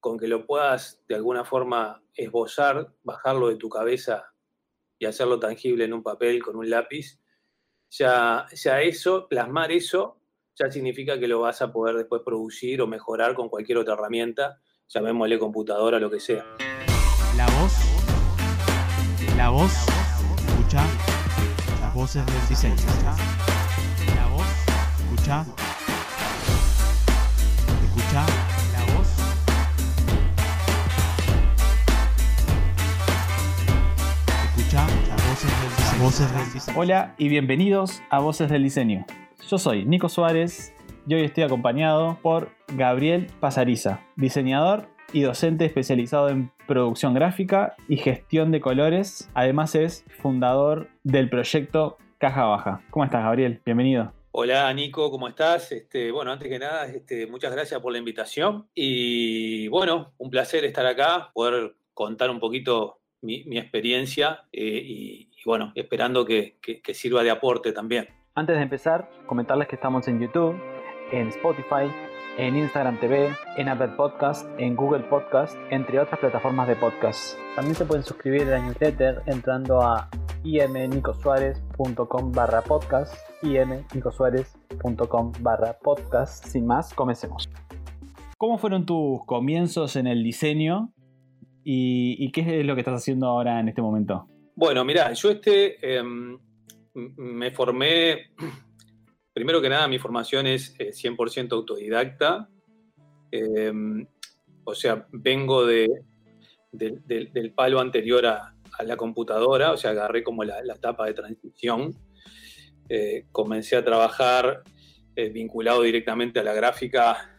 con que lo puedas de alguna forma esbozar, bajarlo de tu cabeza y hacerlo tangible en un papel con un lápiz, ya, ya eso, plasmar eso, ya significa que lo vas a poder después producir o mejorar con cualquier otra herramienta, llamémosle computadora, lo que sea. La voz, la voz, escucha las voces del diseño. La voz, escucha, voces del diseño. Hola y bienvenidos a Voces del Diseño. Yo soy Nico Suárez y hoy estoy acompañado por Gabriel Pasariza, diseñador y docente especializado en producción gráfica y gestión de colores. Además es fundador del proyecto Caja Baja. ¿Cómo estás, Gabriel? Bienvenido. Hola Nico, ¿cómo estás? Este, bueno, antes que nada, este, muchas gracias por la invitación y bueno, un placer estar acá, poder contar un poquito mi, mi experiencia eh, y, y, bueno, esperando que, que, que sirva de aporte también. Antes de empezar, comentarles que estamos en YouTube, en Spotify, en Instagram TV, en Apple Podcast, en Google Podcast, entre otras plataformas de podcast. También se pueden suscribir a la newsletter entrando a imnicosuárez.com barra podcast, imnicosuárez.com barra podcast. Sin más, comencemos. ¿Cómo fueron tus comienzos en el diseño y, y qué es lo que estás haciendo ahora en este momento? Bueno, mira, yo este eh, me formé primero que nada, mi formación es 100% autodidacta. Eh, o sea, vengo de, de, de, del palo anterior a, a, la computadora, o sea, agarré como la, la etapa de transición. Eh, comencé a trabajar eh, vinculado directamente a la gráfica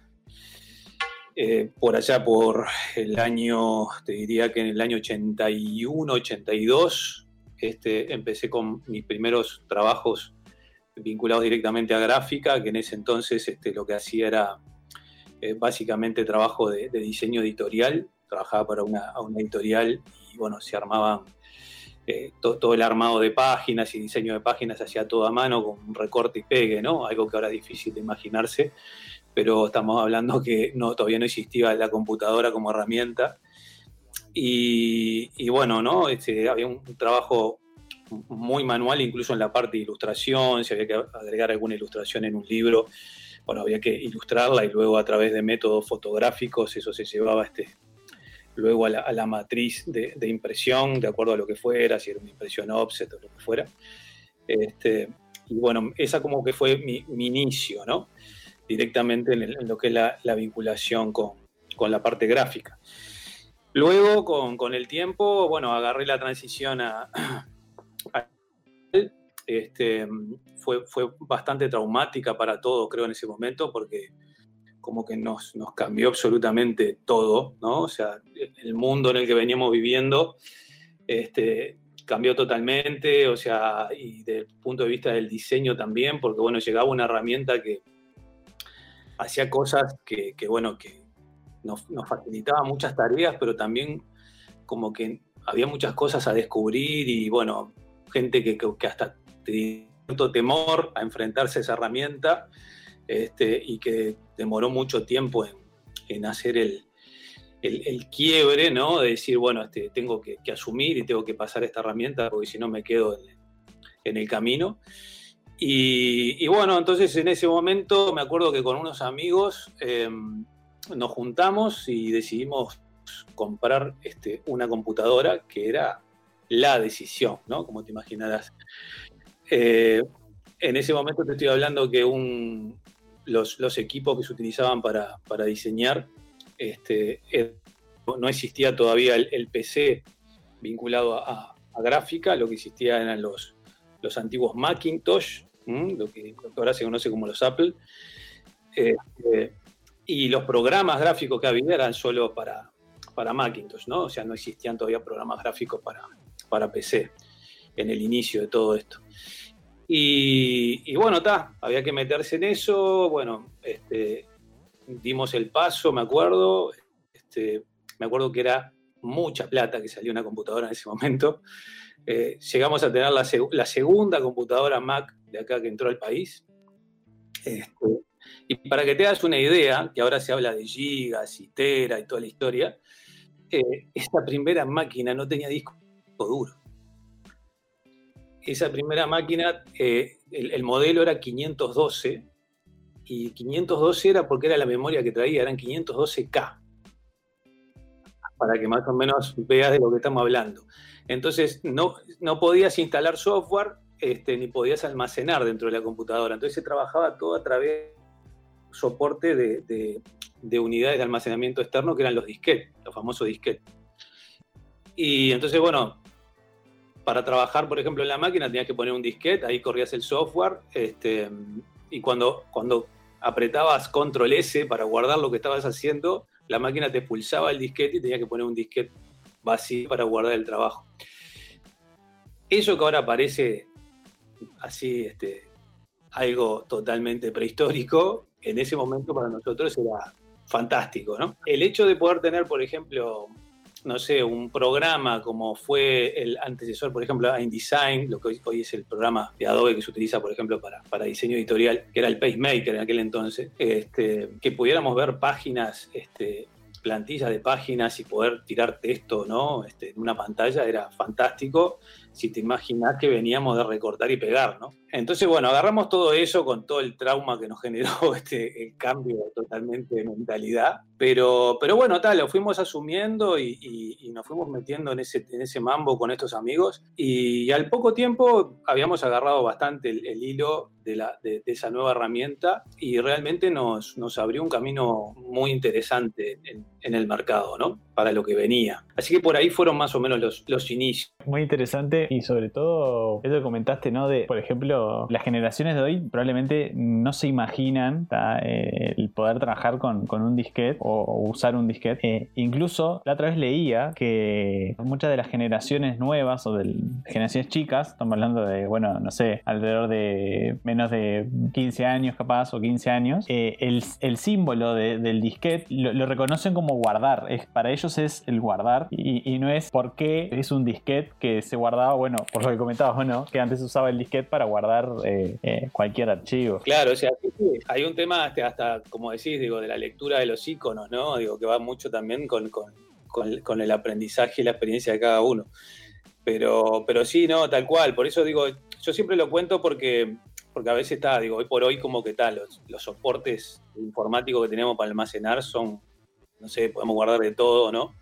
eh, por allá por el año, te diría que en el año 81, 82, este, empecé con mis primeros trabajos vinculados directamente a gráfica, que en ese entonces este, lo que hacía era eh, básicamente trabajo de, diseño editorial, trabajaba para una, editorial y bueno, se armaban eh, to, todo el armado de páginas y diseño de páginas hacía todo a mano con recorte y pegue, ¿no? Algo que ahora es difícil de imaginarse, pero estamos hablando que no, todavía no existía la computadora como herramienta. Y, y bueno, ¿no? Este, había un, trabajo muy manual, incluso en la parte de ilustración, si había que agregar alguna ilustración en un libro, bueno, había que ilustrarla y luego a través de métodos fotográficos eso se llevaba este, luego a la, a la matriz de, de, impresión, de acuerdo a lo que fuera, si era una impresión offset o lo que fuera. Este, y bueno, esa como que fue mi, mi inicio, ¿no? Directamente en, lo que es la, la vinculación con, con, la parte gráfica. Luego, con, con el tiempo, bueno, agarré la transición a, este, fue, fue bastante traumática para todos, creo, en ese momento, porque como que nos, nos cambió absolutamente todo, ¿no? O sea, el mundo en el que veníamos viviendo este, cambió totalmente, o sea, y desde el punto de vista del diseño también, porque, bueno, llegaba una herramienta que hacía cosas que, bueno, que nos, nos facilitaba muchas tareas, pero también como que había muchas cosas a descubrir y, bueno, gente que, hasta cierto temor a enfrentarse a esa herramienta este, y que demoró mucho tiempo en, hacer el, el, quiebre, ¿no? De decir, bueno, este, tengo que, que, asumir y tengo que pasar esta herramienta porque si no me quedo en, en el camino. Y, bueno, entonces en ese momento me acuerdo que con unos amigos eh, nos juntamos y decidimos comprar este, una computadora que era la decisión, ¿no? Como te imaginarás. Eh, en ese momento te estoy hablando que un, los, los, equipos que se utilizaban para, para diseñar, este, no existía todavía el, el PC vinculado a, a, gráfica, lo que existía eran los, los antiguos Macintosh, lo que, ahora se conoce como los Apple, este, y los programas gráficos que había eran solo para, para Macintosh, ¿no? O sea, no existían todavía programas gráficos para, para PC en el inicio de todo esto. Y, bueno, está, había que meterse en eso, bueno, este, dimos el paso, me acuerdo, este, me acuerdo que era mucha plata que salió una computadora en ese momento. Eh, llegamos a tener la, segunda computadora Mac de acá que entró al país. Este, Y para que te hagas una idea, que ahora se habla de gigas y tera y toda la historia, eh, esta primera máquina no tenía disco duro. Esa primera máquina, eh, el, modelo era 512 y 512 era porque era la memoria que traía, eran 512K. Para que más o menos veas de lo que estamos hablando. Entonces, no, no podías instalar software este, ni podías almacenar dentro de la computadora. Entonces se trabajaba todo a través de soporte de, de unidades de almacenamiento externo que eran los disquetes, los famosos disquetes. Y entonces, bueno, para trabajar, por ejemplo, en la máquina tenías que poner un disquete, ahí corrías el software, este, y cuando, cuando apretabas control S para guardar lo que estabas haciendo, la máquina te pulsaba el disquete y tenías que poner un disquete vacío para guardar el trabajo. Eso que ahora parece así, este, algo totalmente prehistórico, en ese momento para nosotros era fantástico, ¿no? El hecho de poder tener, por ejemplo, no sé, un programa como fue el antecesor, por ejemplo, InDesign, lo que hoy, es el programa de Adobe que se utiliza, por ejemplo, para, para diseño editorial, que era el PaceMaker en aquel entonces, este, que pudiéramos ver páginas, este, plantillas de páginas y poder tirar texto ¿no? Este, en una pantalla era fantástico si te imaginas que veníamos de recortar y pegar, ¿no? Entonces, bueno, agarramos todo eso con todo el trauma que nos generó este, el cambio totalmente de mentalidad, pero, pero bueno, tal, lo fuimos asumiendo y, nos fuimos metiendo en ese, en ese mambo con estos amigos y, al poco tiempo habíamos agarrado bastante el, hilo de, la, de, esa nueva herramienta y realmente nos, nos abrió un camino muy interesante en, en, el mercado, ¿no? Para lo que venía. Así que por ahí fueron más o menos los, los inicios. Muy interesante y sobre todo eso que comentaste, ¿no? De, por ejemplo, las generaciones de hoy probablemente no se imaginan eh, el poder trabajar con, un disquete o, usar un disquete. Eh, incluso la otra vez leía que muchas de las generaciones nuevas o de generaciones chicas, estamos hablando de, bueno, no sé, alrededor de menos de 15 años capaz o 15 años, eh, el, símbolo del disquete lo, reconocen como guardar. Es, para ellos es el guardar y, y no es porque es un disquete que se guardaba bueno, por lo que comentabas, bueno, que antes usaba el disquete para guardar eh, eh, cualquier archivo. Claro, o sea, hay un tema hasta, como decís, digo, de la lectura de los iconos, ¿no? Digo, que va mucho también con, con, el aprendizaje y la experiencia de cada uno. Pero, pero sí, no, tal cual. Por eso digo, yo siempre lo cuento porque, porque a veces está, digo, hoy por hoy como que tal, los, los soportes informáticos que tenemos para almacenar son, no sé, podemos guardar de todo, ¿no?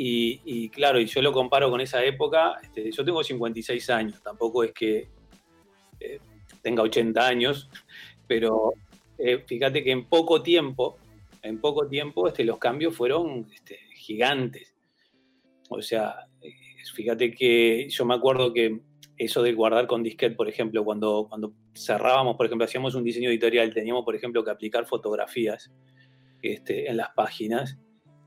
Y, claro, y yo lo comparo con esa época, este, yo tengo 56 años, tampoco es que eh, tenga 80 años, pero eh, fíjate que en poco tiempo, en poco tiempo este, los cambios fueron este, gigantes. O sea, eh, fíjate que yo me acuerdo que eso de guardar con disquete, por ejemplo, cuando, cuando cerrábamos, por ejemplo, hacíamos un diseño editorial, teníamos, por ejemplo, que aplicar fotografías este, en las páginas.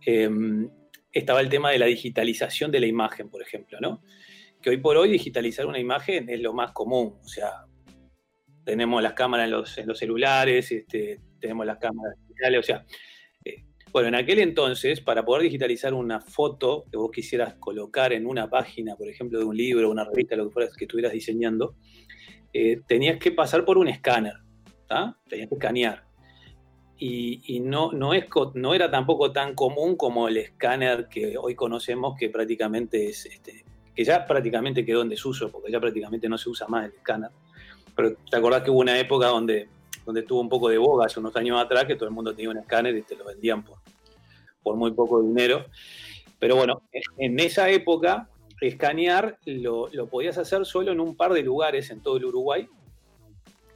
Em, estaba el tema de la digitalización de la imagen, por ejemplo, ¿no? Que hoy por hoy digitalizar una imagen es lo más común, o sea, tenemos las cámaras en los, celulares, este, tenemos las cámaras digitales, o sea, eh, bueno, en aquel entonces, para poder digitalizar una foto que vos quisieras colocar en una página, por ejemplo, de un libro, una revista, lo que fueras que estuvieras diseñando, eh, tenías que pasar por un escáner. Tenías que escanear y, no, no, es, no era tampoco tan común como el escáner que hoy conocemos, que prácticamente es, este, que ya prácticamente quedó en desuso, porque ya prácticamente no se usa más el escáner. Pero te acordás que hubo una época donde, donde tuvo un poco de boga, hace unos años atrás, que todo el mundo tenía un escáner y te lo vendían por, por muy poco dinero. Pero bueno, en esa época, escanear lo, lo podías hacer solo en un par de lugares en todo el Uruguay.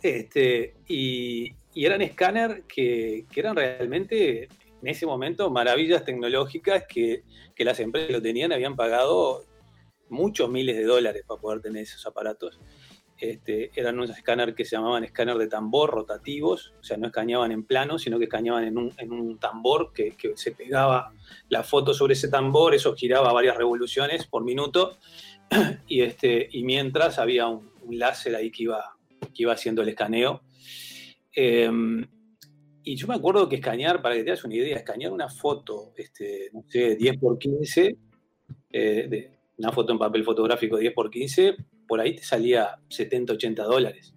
Este, y, y eran escáner que, eran realmente en ese momento maravillas tecnológicas que, las empresas que lo tenían habían pagado muchos miles de dólares para poder tener esos aparatos. Este, eran unos escáner que se llamaban escáner de tambor rotativos, o sea, no escaneaban en plano, sino que escaneaban en un, tambor que, se pegaba la foto sobre ese tambor, eso giraba varias revoluciones por minuto, y, este, y mientras había un, un láser ahí que iba, que iba haciendo el escaneo Em, y yo me acuerdo que escanear, para que te hagas una idea, escanear una foto, este, no sé, 10 por 15, eh, una foto en papel fotográfico 10 por 15, por ahí te salía 70, 80 dólares.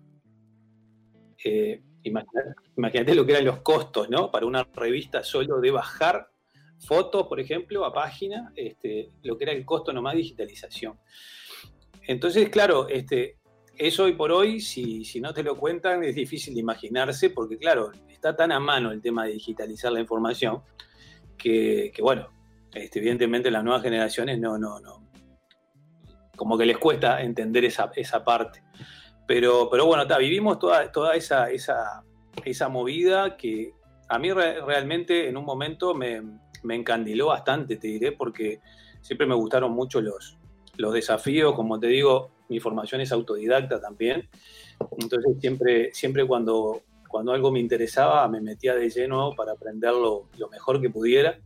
Eh, Imagínate lo que eran los costos, ¿no? Para una revista solo de bajar fotos, por ejemplo, a página, este, lo que era el costo nomás de digitalización. Entonces, claro, este, eso hoy por hoy, si, si no te lo cuentan, es difícil de imaginarse, porque claro, está tan a mano el tema de digitalizar la información, que, bueno, este, evidentemente las nuevas generaciones no, no, no, como que les cuesta entender esa, esa parte. Pero, pero bueno, vivimos toda, toda esa, esa, esa movida que a mí realmente en un momento me, me encandiló bastante, te diré, porque siempre me gustaron mucho los, los desafíos, como te digo, mi formación es autodidacta también, entonces siempre, siempre cuando, cuando algo me interesaba me metía de lleno para aprenderlo lo mejor que pudiera.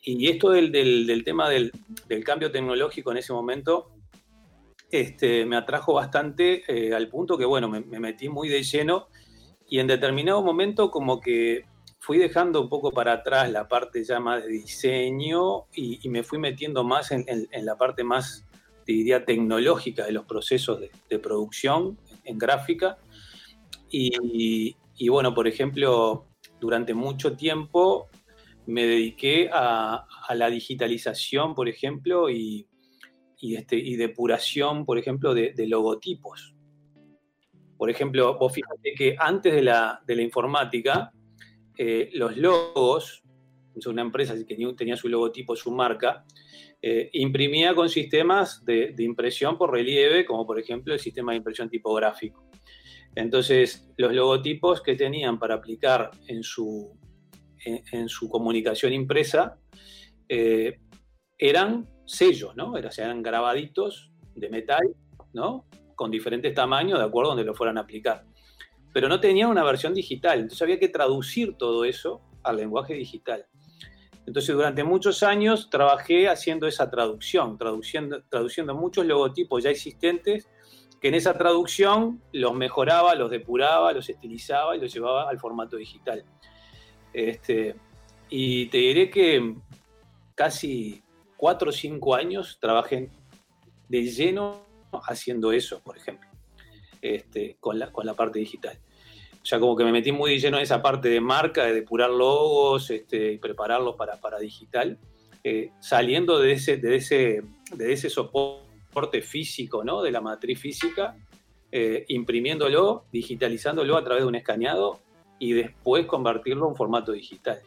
Y esto del, del, tema del, del, cambio tecnológico en ese momento este, me atrajo bastante eh, al punto que, bueno, me, metí muy de lleno y en determinado momento como que fui dejando un poco para atrás la parte ya más de diseño y, me fui metiendo más en, la parte más, diría, tecnológica de los procesos de, producción en gráfica. Y, bueno, por ejemplo, durante mucho tiempo me dediqué a, la digitalización, por ejemplo, y, este, y depuración, por ejemplo, de, logotipos. Por ejemplo, vos fíjate que antes de la, de la informática, eh, los logos, una empresa que tenía su logotipo, su marca, eh, imprimía con sistemas de, impresión por relieve, como por ejemplo el sistema de impresión tipográfico. Entonces, los logotipos que tenían para aplicar en su, comunicación impresa eh, eran sellos, ¿no? Eran grabaditos de metal, ¿no? Con diferentes tamaños de acuerdo a donde lo fueran a aplicar pero no tenía una versión digital, entonces había que traducir todo eso al lenguaje digital. Entonces durante muchos años trabajé haciendo esa traducción, traduciendo, traduciendo muchos logotipos ya existentes, que en esa traducción los mejoraba, los depuraba, los estilizaba y los llevaba al formato digital. Este, y te diré que casi cuatro o cinco años trabajé de lleno haciendo eso, por ejemplo, este, con, la, con la parte digital ya como que me metí muy lleno en esa parte de marca, de depurar logos este, y prepararlos para, para digital, eh, saliendo de ese, de, ese, de ese soporte físico, ¿no? de la matriz física, eh, imprimiéndolo, digitalizándolo a través de un escaneado y después convertirlo en formato digital.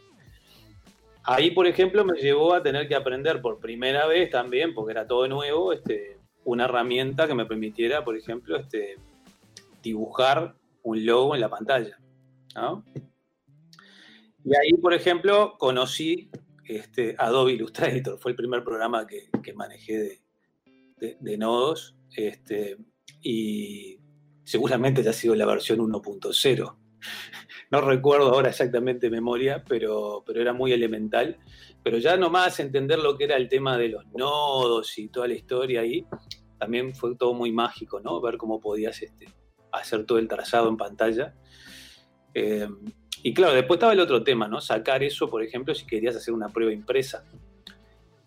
Ahí, por ejemplo, me llevó a tener que aprender por primera vez también, porque era todo nuevo, este, una herramienta que me permitiera, por ejemplo, este, dibujar un logo en la pantalla. Y ahí, por ejemplo, conocí este, Adobe Illustrator, fue el primer programa que, manejé de, nodos, este, y seguramente ya ha sido la versión 1.0. No recuerdo ahora exactamente memoria, pero, pero era muy elemental. Pero ya nomás entender lo que era el tema de los nodos y toda la historia ahí, también fue todo muy mágico, ¿no? Ver cómo podías este, hacer todo el trazado en pantalla. Eh, y claro, después estaba el otro tema, ¿no? Sacar eso, por ejemplo, si querías hacer una prueba impresa,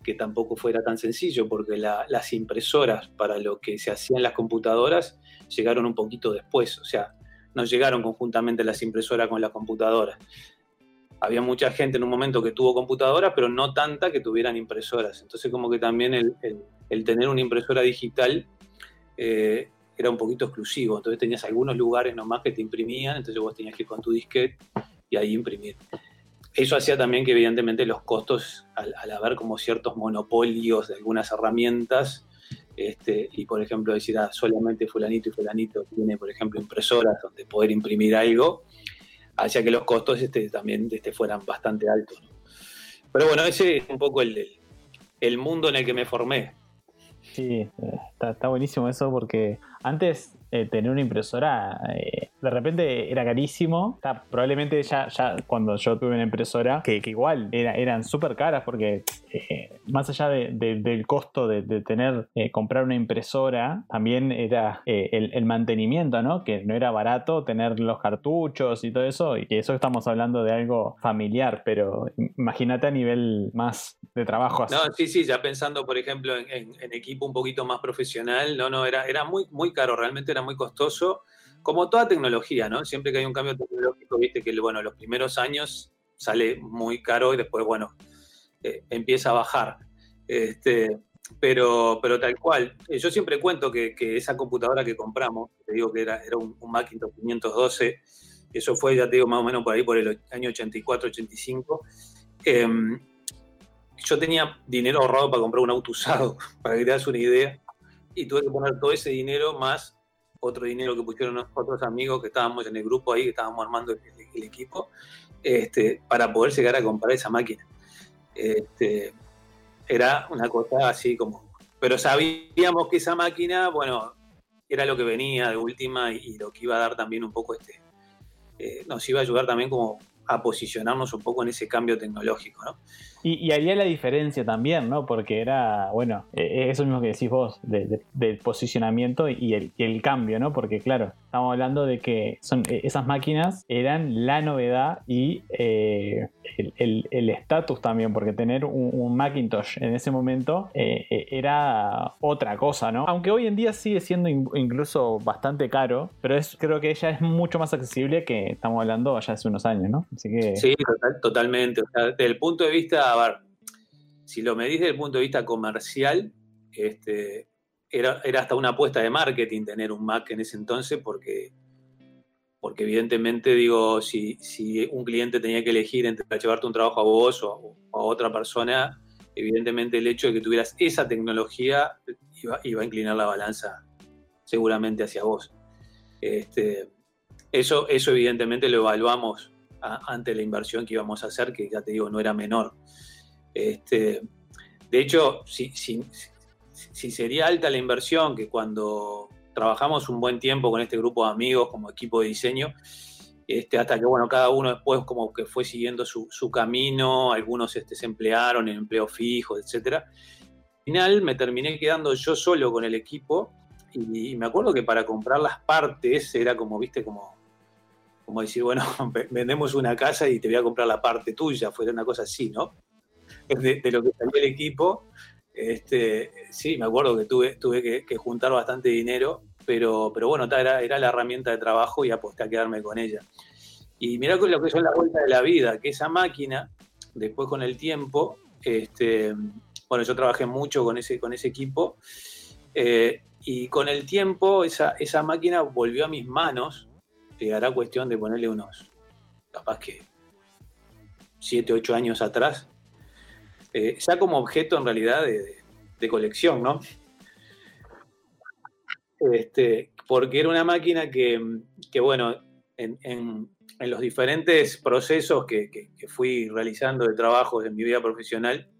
que tampoco fuera tan sencillo, porque las impresoras para lo que se hacía en las computadoras llegaron un poquito después, o sea, no llegaron conjuntamente las impresoras con las computadoras. Había mucha gente en un momento que tuvo computadoras, pero no tanta que tuvieran impresoras. Entonces, como que también el, tener una impresora digital eh, era un poquito exclusivo, entonces tenías algunos lugares nomás que te imprimían, entonces vos tenías que ir con tu disquete y ahí imprimir. Eso hacía también que evidentemente los costos, al, haber como ciertos monopolios de algunas herramientas, este, y por ejemplo decir, ah, solamente fulanito y fulanito tiene, por ejemplo, impresoras donde poder imprimir algo, hacía que los costos este, también este, fueran bastante altos. Pero bueno, ese es un poco el, el mundo en el que me formé. Sí, eh, está, está buenísimo eso porque antes eh, tener una impresora eh, de repente era carísimo. probablemente ya, ya cuando yo tuve una impresora, que, igual era, eran súper caras porque eh, más allá del costo de, tener, comprar una impresora, también era el, mantenimiento, ¿no? Que no era barato tener los cartuchos y todo eso. Y eso estamos hablando de algo familiar, pero imagínate a nivel más de trabajo. No, sí, sí, ya pensando, por ejemplo, en, equipo un poquito más profesional, no, no, era, era muy, muy caro, realmente era muy costoso como toda tecnología, ¿no? Siempre que hay un cambio tecnológico, viste que, bueno, los primeros años sale muy caro y después, bueno, eh, empieza a bajar. Este, pero, pero tal cual. Eh, yo siempre cuento que, esa computadora que compramos, te digo que era, era un, Macintosh 512, eso fue, ya te digo, más o menos por ahí, por el año 84, 85. Em, yo tenía dinero ahorrado para comprar un auto usado, para que te das una idea, y tuve que poner todo ese dinero más otro dinero que pusieron otros amigos que estábamos en el grupo ahí, que estábamos armando el, equipo, este, para poder llegar a comprar esa máquina. Este, era una cosa así como... Pero sabíamos que esa máquina, bueno, era lo que venía de última y, lo que iba a dar también un poco este... Eh, nos iba a ayudar también como a posicionarnos un poco en ese cambio tecnológico, ¿no? Y, haría la diferencia también, ¿no? Porque era, bueno, e, e, eso mismo que decís vos, del posicionamiento y el, cambio, ¿no? Porque claro, estamos hablando de que son, e, esas máquinas eran la novedad y eh, el estatus también, porque tener un, Macintosh en ese momento eh, era otra cosa, ¿no? Aunque hoy en día sigue siendo incluso bastante caro, pero es, creo que ella es mucho más accesible que estamos hablando ya hace unos años, ¿no? Así que... Sí, totalmente. O sea, desde el punto de vista a ver, si lo medís desde el punto de vista comercial, este, era, hasta una apuesta de marketing tener un Mac en ese entonces, porque, porque evidentemente, digo, si, si un cliente tenía que elegir entre llevarte un trabajo a vos o, a otra persona, evidentemente el hecho de que tuvieras esa tecnología iba, a inclinar la balanza seguramente hacia vos. Este, eso, eso evidentemente lo evaluamos ante la inversión que íbamos a hacer, que ya te digo, no era menor. Este, de hecho, si, si, sería alta la inversión, que cuando trabajamos un buen tiempo con este grupo de amigos como equipo de diseño, este, hasta que bueno, cada uno después como que fue siguiendo su, camino, algunos este, se emplearon en empleo fijo, etc. Al final me terminé quedando yo solo con el equipo y, me acuerdo que para comprar las partes era como, viste, como, como decir, bueno, vendemos una casa y te voy a comprar la parte tuya, fue una cosa así, ¿no? de, lo que salió el equipo. Este, sí, me acuerdo que tuve, tuve que, juntar bastante dinero, pero, pero bueno, era, era la herramienta de trabajo y aposté a quedarme con ella. Y mirá lo que son la vuelta de la vida, que esa máquina, después con el tiempo, este, bueno, yo trabajé mucho con ese, con ese equipo, eh, y con el tiempo esa, esa máquina volvió a mis manos, hará cuestión de ponerle unos, capaz que 7, 8 años atrás, eh, ya como objeto en realidad de, colección, ¿no? Este, porque era una máquina que, bueno, en, los diferentes procesos que, fui realizando de trabajo en mi vida profesional,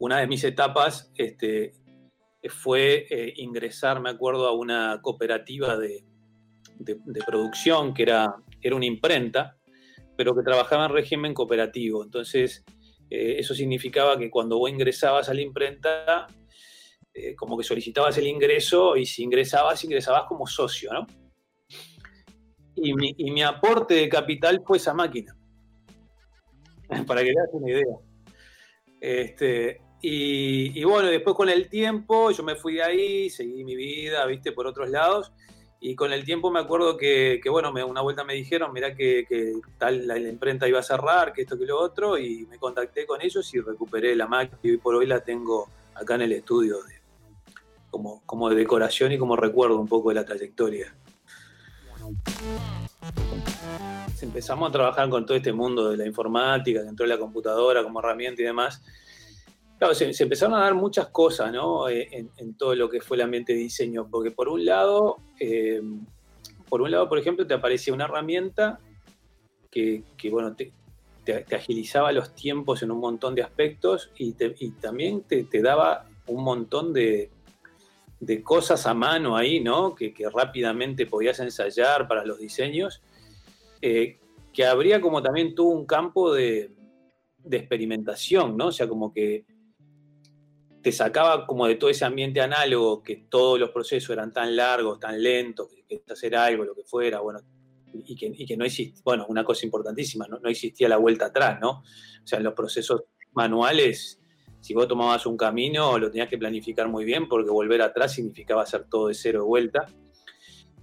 una de mis etapas este, fue eh, ingresar, me acuerdo, a una cooperativa de, producción que era, era una imprenta, pero que trabajaba en régimen cooperativo. Entonces, eh, eso significaba que cuando vos ingresabas a la imprenta, eh, como que solicitabas el ingreso y si ingresabas, ingresabas como socio, ¿no? Y mi, aporte de capital fue esa máquina, para que veas una idea. Este, y, y, bueno, después con el tiempo yo me fui de ahí, seguí mi vida, viste, por otros lados, y con el tiempo me acuerdo que, bueno, me, una vuelta me dijeron, mira que, tal la, imprenta iba a cerrar, que esto, que lo otro, y me contacté con ellos y recuperé la máquina y por hoy la tengo acá en el estudio como, como de decoración y como recuerdo un poco de la trayectoria. Empezamos a trabajar con todo este mundo de la informática, dentro de la computadora como herramienta y demás Se, empezaron a dar muchas cosas ¿no? Eh, en, todo lo que fue el ambiente de diseño, porque por un lado, eh, por un lado, por ejemplo, te aparecía una herramienta que, bueno, te, agilizaba los tiempos en un montón de aspectos y, también te, daba un montón de, cosas a mano ahí, ¿no? Que, rápidamente podías ensayar para los diseños, eh, que habría como también tuvo un campo de, de experimentación, ¿no? O sea, como que te sacaba como de todo ese ambiente análogo, que todos los procesos eran tan largos, tan lentos, que, que hacer algo, lo que fuera, bueno, y que, no existía, bueno, una cosa importantísima, ¿no? existía la vuelta atrás, ¿no? O sea, los procesos manuales, si vos tomabas un camino, lo tenías que planificar muy bien, porque volver atrás significaba hacer todo de cero de vuelta.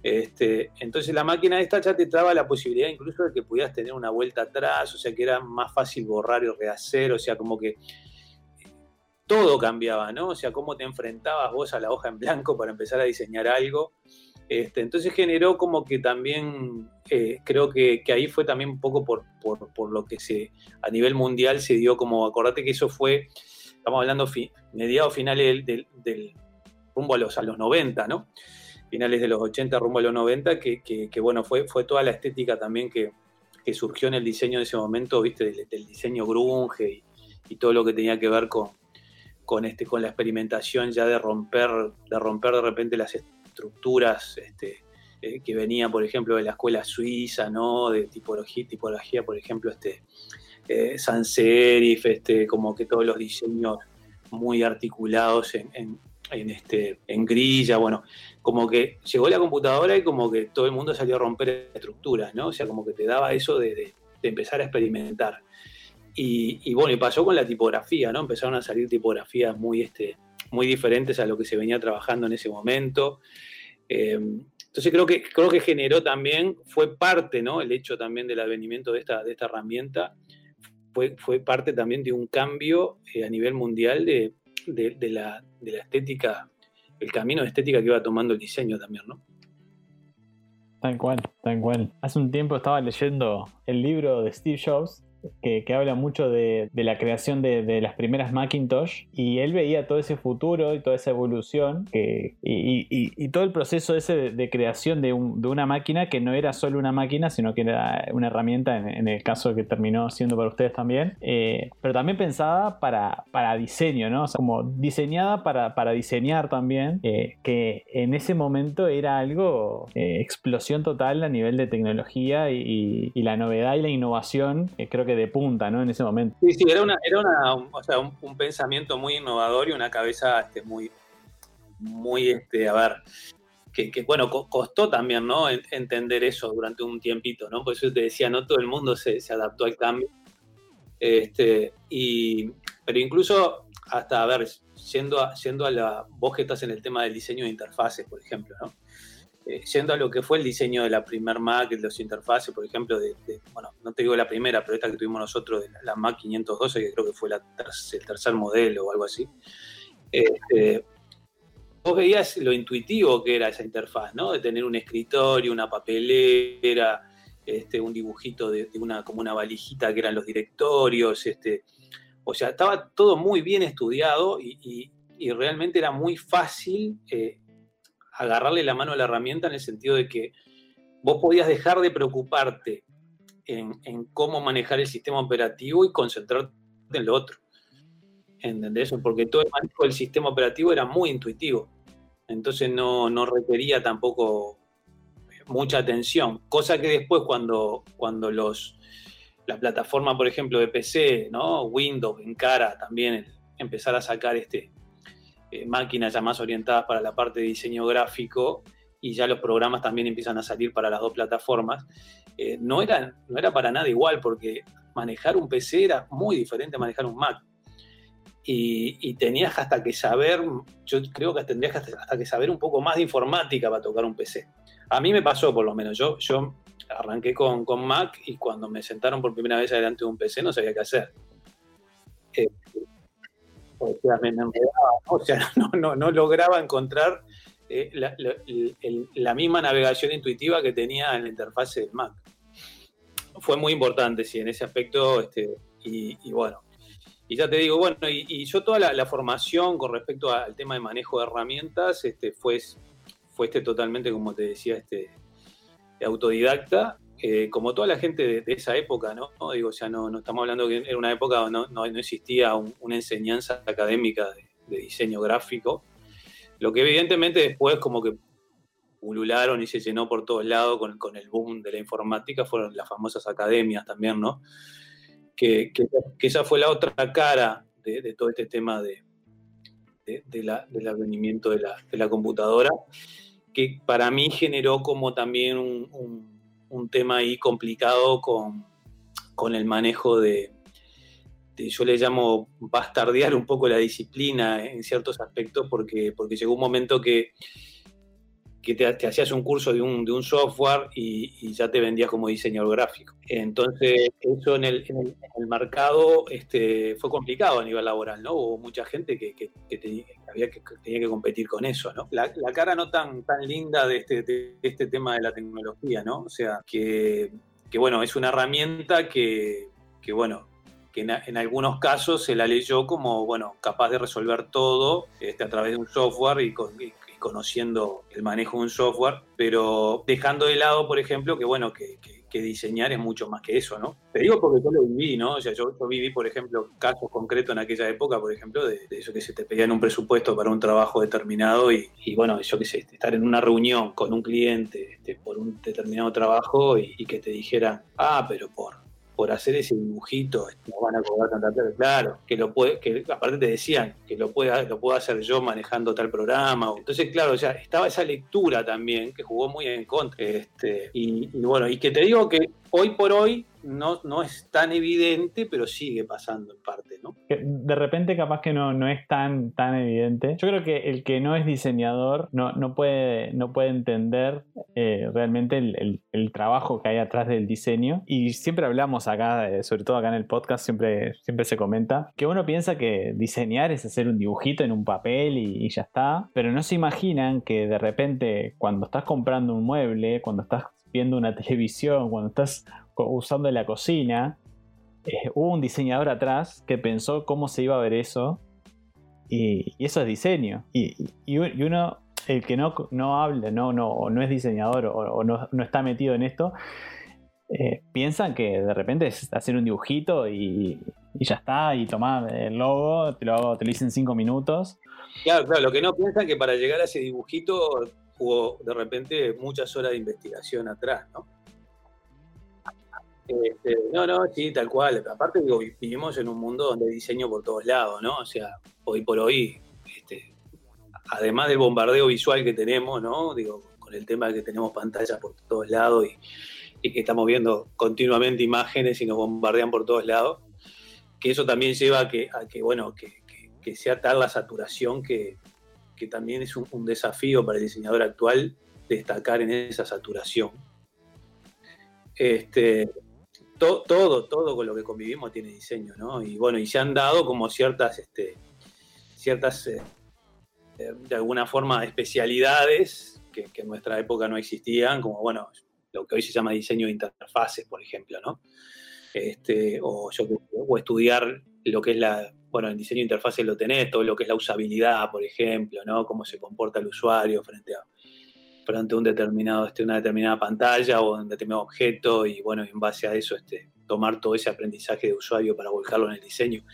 Este, entonces la máquina esta ya te traba la posibilidad incluso de que pudieras tener una vuelta atrás, o sea que era más fácil borrar y rehacer, o sea, como que todo cambiaba, ¿no? O sea, cómo te enfrentabas vos a la hoja en blanco para empezar a diseñar algo. Este, entonces generó como que también, eh, creo que, ahí fue también un poco por, lo que se, a nivel mundial se dio como, acordate que eso fue, estamos hablando mediados finales del, rumbo a los, a los 90, ¿no? Finales de los 80, rumbo a los 90, que, bueno, fue, fue toda la estética también que, surgió en el diseño de ese momento, viste, del, diseño grunge y, todo lo que tenía que ver con, con, este, con la experimentación ya de romper, de romper de repente las estructuras este, eh, que venían, por ejemplo, de la escuela suiza, ¿no? De tipología, tipología por ejemplo, este, eh, sans serif, este, como que todos los diseños muy articulados en, este, en grilla, bueno, como que llegó la computadora y como que todo el mundo salió a romper estructuras, ¿no? O sea, como que te daba eso de, empezar a experimentar. Y, bueno, y pasó con la tipografía, ¿no? Empezaron a salir tipografías muy, este, muy diferentes a lo que se venía trabajando en ese momento. Eh, entonces creo que, creo que generó también, fue parte, ¿no? El hecho también del advenimiento de esta, de esta herramienta, fue, fue parte también de un cambio eh, a nivel mundial de, de, la, de la estética, el camino de estética que iba tomando el diseño también, ¿no? Tal cual, tal cual. Hace un tiempo estaba leyendo el libro de Steve Jobs que, habla mucho de, la creación de, las primeras Macintosh y él veía todo ese futuro y toda esa evolución y, todo el proceso ese de, creación de, una máquina que no era solo una máquina, sino que era una herramienta en, el caso que terminó siendo para ustedes también, eh, pero también pensada para, para diseño, ¿no? O sea, como diseñada para, para diseñar también, eh, que en ese momento era algo, eh, explosión total a nivel de tecnología y, la novedad y la innovación, creo que de punta, ¿no? En ese momento. Sí, sí, era, una, era una, o sea, un, pensamiento muy innovador y una cabeza este, muy, muy, este, a ver, que, bueno, costó también, ¿no? Entender eso durante un tiempito, ¿no? Por eso te decía, no todo el mundo se, se adaptó al cambio. Este, y, pero incluso hasta, a ver, siendo a, siendo a la, vos que estás en el tema del diseño de interfaces, por ejemplo, ¿no? Eh, yendo a lo que fue el diseño de la primer Mac, los interfaces, por ejemplo, de, bueno, no te digo la primera, pero esta que tuvimos nosotros, de la, Mac 512, que creo que fue el tercer modelo o algo así. Este, vos veías lo intuitivo que era esa interfaz, ¿no? De tener un escritorio, una papelera, este, un dibujito de, una, como una valijita que eran los directorios, este, o sea, estaba todo muy bien estudiado y, realmente era muy fácil eh, agarrarle la mano a la herramienta en el sentido de que vos podías dejar de preocuparte en, cómo manejar el sistema operativo y concentrarte en lo otro. ¿Entendés? Porque todo el manejo del sistema operativo era muy intuitivo. Entonces no, requería tampoco mucha atención. Cosa que después cuando, cuando los, la plataforma, por ejemplo, de PC, ¿no? Windows, encara también empezar a sacar este, eh, máquinas ya más orientadas para la parte de diseño gráfico y ya los programas también empiezan a salir para las dos plataformas, eh, no, era, no era para nada igual porque manejar un PC era muy diferente a manejar un Mac. Y, tenías hasta que saber, yo creo que tendrías hasta, que saber un poco más de informática para tocar un PC. A mí me pasó por lo menos, yo, yo arranqué con, con Mac y cuando me sentaron por primera vez delante de un PC no sabía qué hacer. Eh, o sea, no, lograba encontrar eh, la, misma navegación intuitiva que tenía en la interfase del Mac. Fue muy importante, sí, en ese aspecto, este, y, bueno, y ya te digo, bueno, y, yo toda la, formación con respecto al tema de manejo de herramientas este, fue, fue este totalmente, como te decía, este, autodidacta, eh, como toda la gente de, esa época, ¿no? Digo, sea, no, no, estamos hablando que era una época donde no, no, existía una enseñanza académica de, diseño gráfico, lo que evidentemente después como que pulularon y se llenó por todos lados con, el boom de la informática, fueron las famosas academias también, ¿no? Que, esa fue la otra cara de, todo este tema de, del advenimiento de la, computadora, que para mí generó como también un tema ahí complicado con, el manejo de, yo le llamo bastardear un poco la disciplina en ciertos aspectos, porque, porque llegó un momento que que te, hacías un curso de un, de un software y, ya te vendías como diseñador gráfico. Entonces, eso en el, en el, mercado este, fue complicado a nivel laboral, ¿no? Hubo mucha gente que, que, que tenía, que tenía que competir con eso, ¿no? La, la cara no tan, tan linda de este, este tema de la tecnología, ¿no? O sea, que, bueno, es una herramienta que, que bueno, que en, en, algunos casos se la leyó como, bueno, capaz de resolver todo este, a través de un software y, con, conociendo el manejo de un software, pero dejando de lado, por ejemplo, que bueno, que, diseñar es mucho más que eso, ¿no? Te digo porque yo lo viví, ¿no? O sea, yo, yo viví, por ejemplo, casos concretos en aquella época, por ejemplo, de, eso que se te pedían un presupuesto para un trabajo determinado y, bueno, yo qué sé, estar en una reunión con un cliente este, por un determinado trabajo y, y que te dijeran, ah, pero por por hacer ese dibujito van a cobrar tanta. Claro, que lo puede, que aparte te decían que lo pueda, lo puedo hacer yo manejando tal programa. Entonces, claro, ya estaba esa lectura también que jugó muy en contra. Este, y, y bueno, y que te digo que hoy por hoy no, no es tan evidente, pero sigue pasando en parte, ¿no? De repente capaz que no, no es tan, tan evidente. Yo creo que el que no es diseñador no, no, puede, no puede entender eh, realmente el, el, trabajo que hay atrás del diseño. Y siempre hablamos acá, eh, sobre todo acá en el podcast, siempre, siempre se comenta que uno piensa que diseñar es hacer un dibujito en un papel y ya está, pero no se imaginan que de repente cuando estás comprando un mueble, cuando estás viendo una televisión, cuando estás usando la cocina, eh, hubo un diseñador atrás que pensó cómo se iba a ver eso. Y, eso es diseño. Y, uno, el que no, no habla, no, no, no es diseñador o, o no, no, está metido en esto, eh, piensan que de repente es hacer un dibujito y, ya está, y tomar el logo, te lo, te lo hice en cinco minutos. Claro, claro, lo que no piensan que para llegar a ese dibujito hubo de repente muchas horas de investigación atrás, ¿no? Este, no, no, sí, tal cual. Aparte, vivimos en un mundo donde hay diseño por todos lados, ¿no? O sea, hoy por hoy, este, además del bombardeo visual que tenemos, ¿no? Digo, con el tema de que tenemos pantallas por todos lados y, que estamos viendo continuamente imágenes y nos bombardean por todos lados, que eso también lleva a que, bueno, que, sea tal la saturación que, que también es un, un, desafío para el diseñador actual destacar en esa saturación. Este, to, todo, todo con lo que convivimos tiene diseño, ¿no? Y bueno, y se han dado como ciertas, este, ciertas, eh, de alguna forma, especialidades que, en nuestra época no existían, como, bueno, lo que hoy se llama diseño de interfaces, por ejemplo, ¿no? Este, o, estudiar lo que es la, bueno, en diseño de interfaces lo tenés, todo lo que es la usabilidad, por ejemplo, ¿no? Cómo se comporta el usuario frente a, frente a un determinado, este, una determinada pantalla o un determinado objeto y bueno, en base a eso este, tomar todo ese aprendizaje de usuario para volcarlo en el diseño.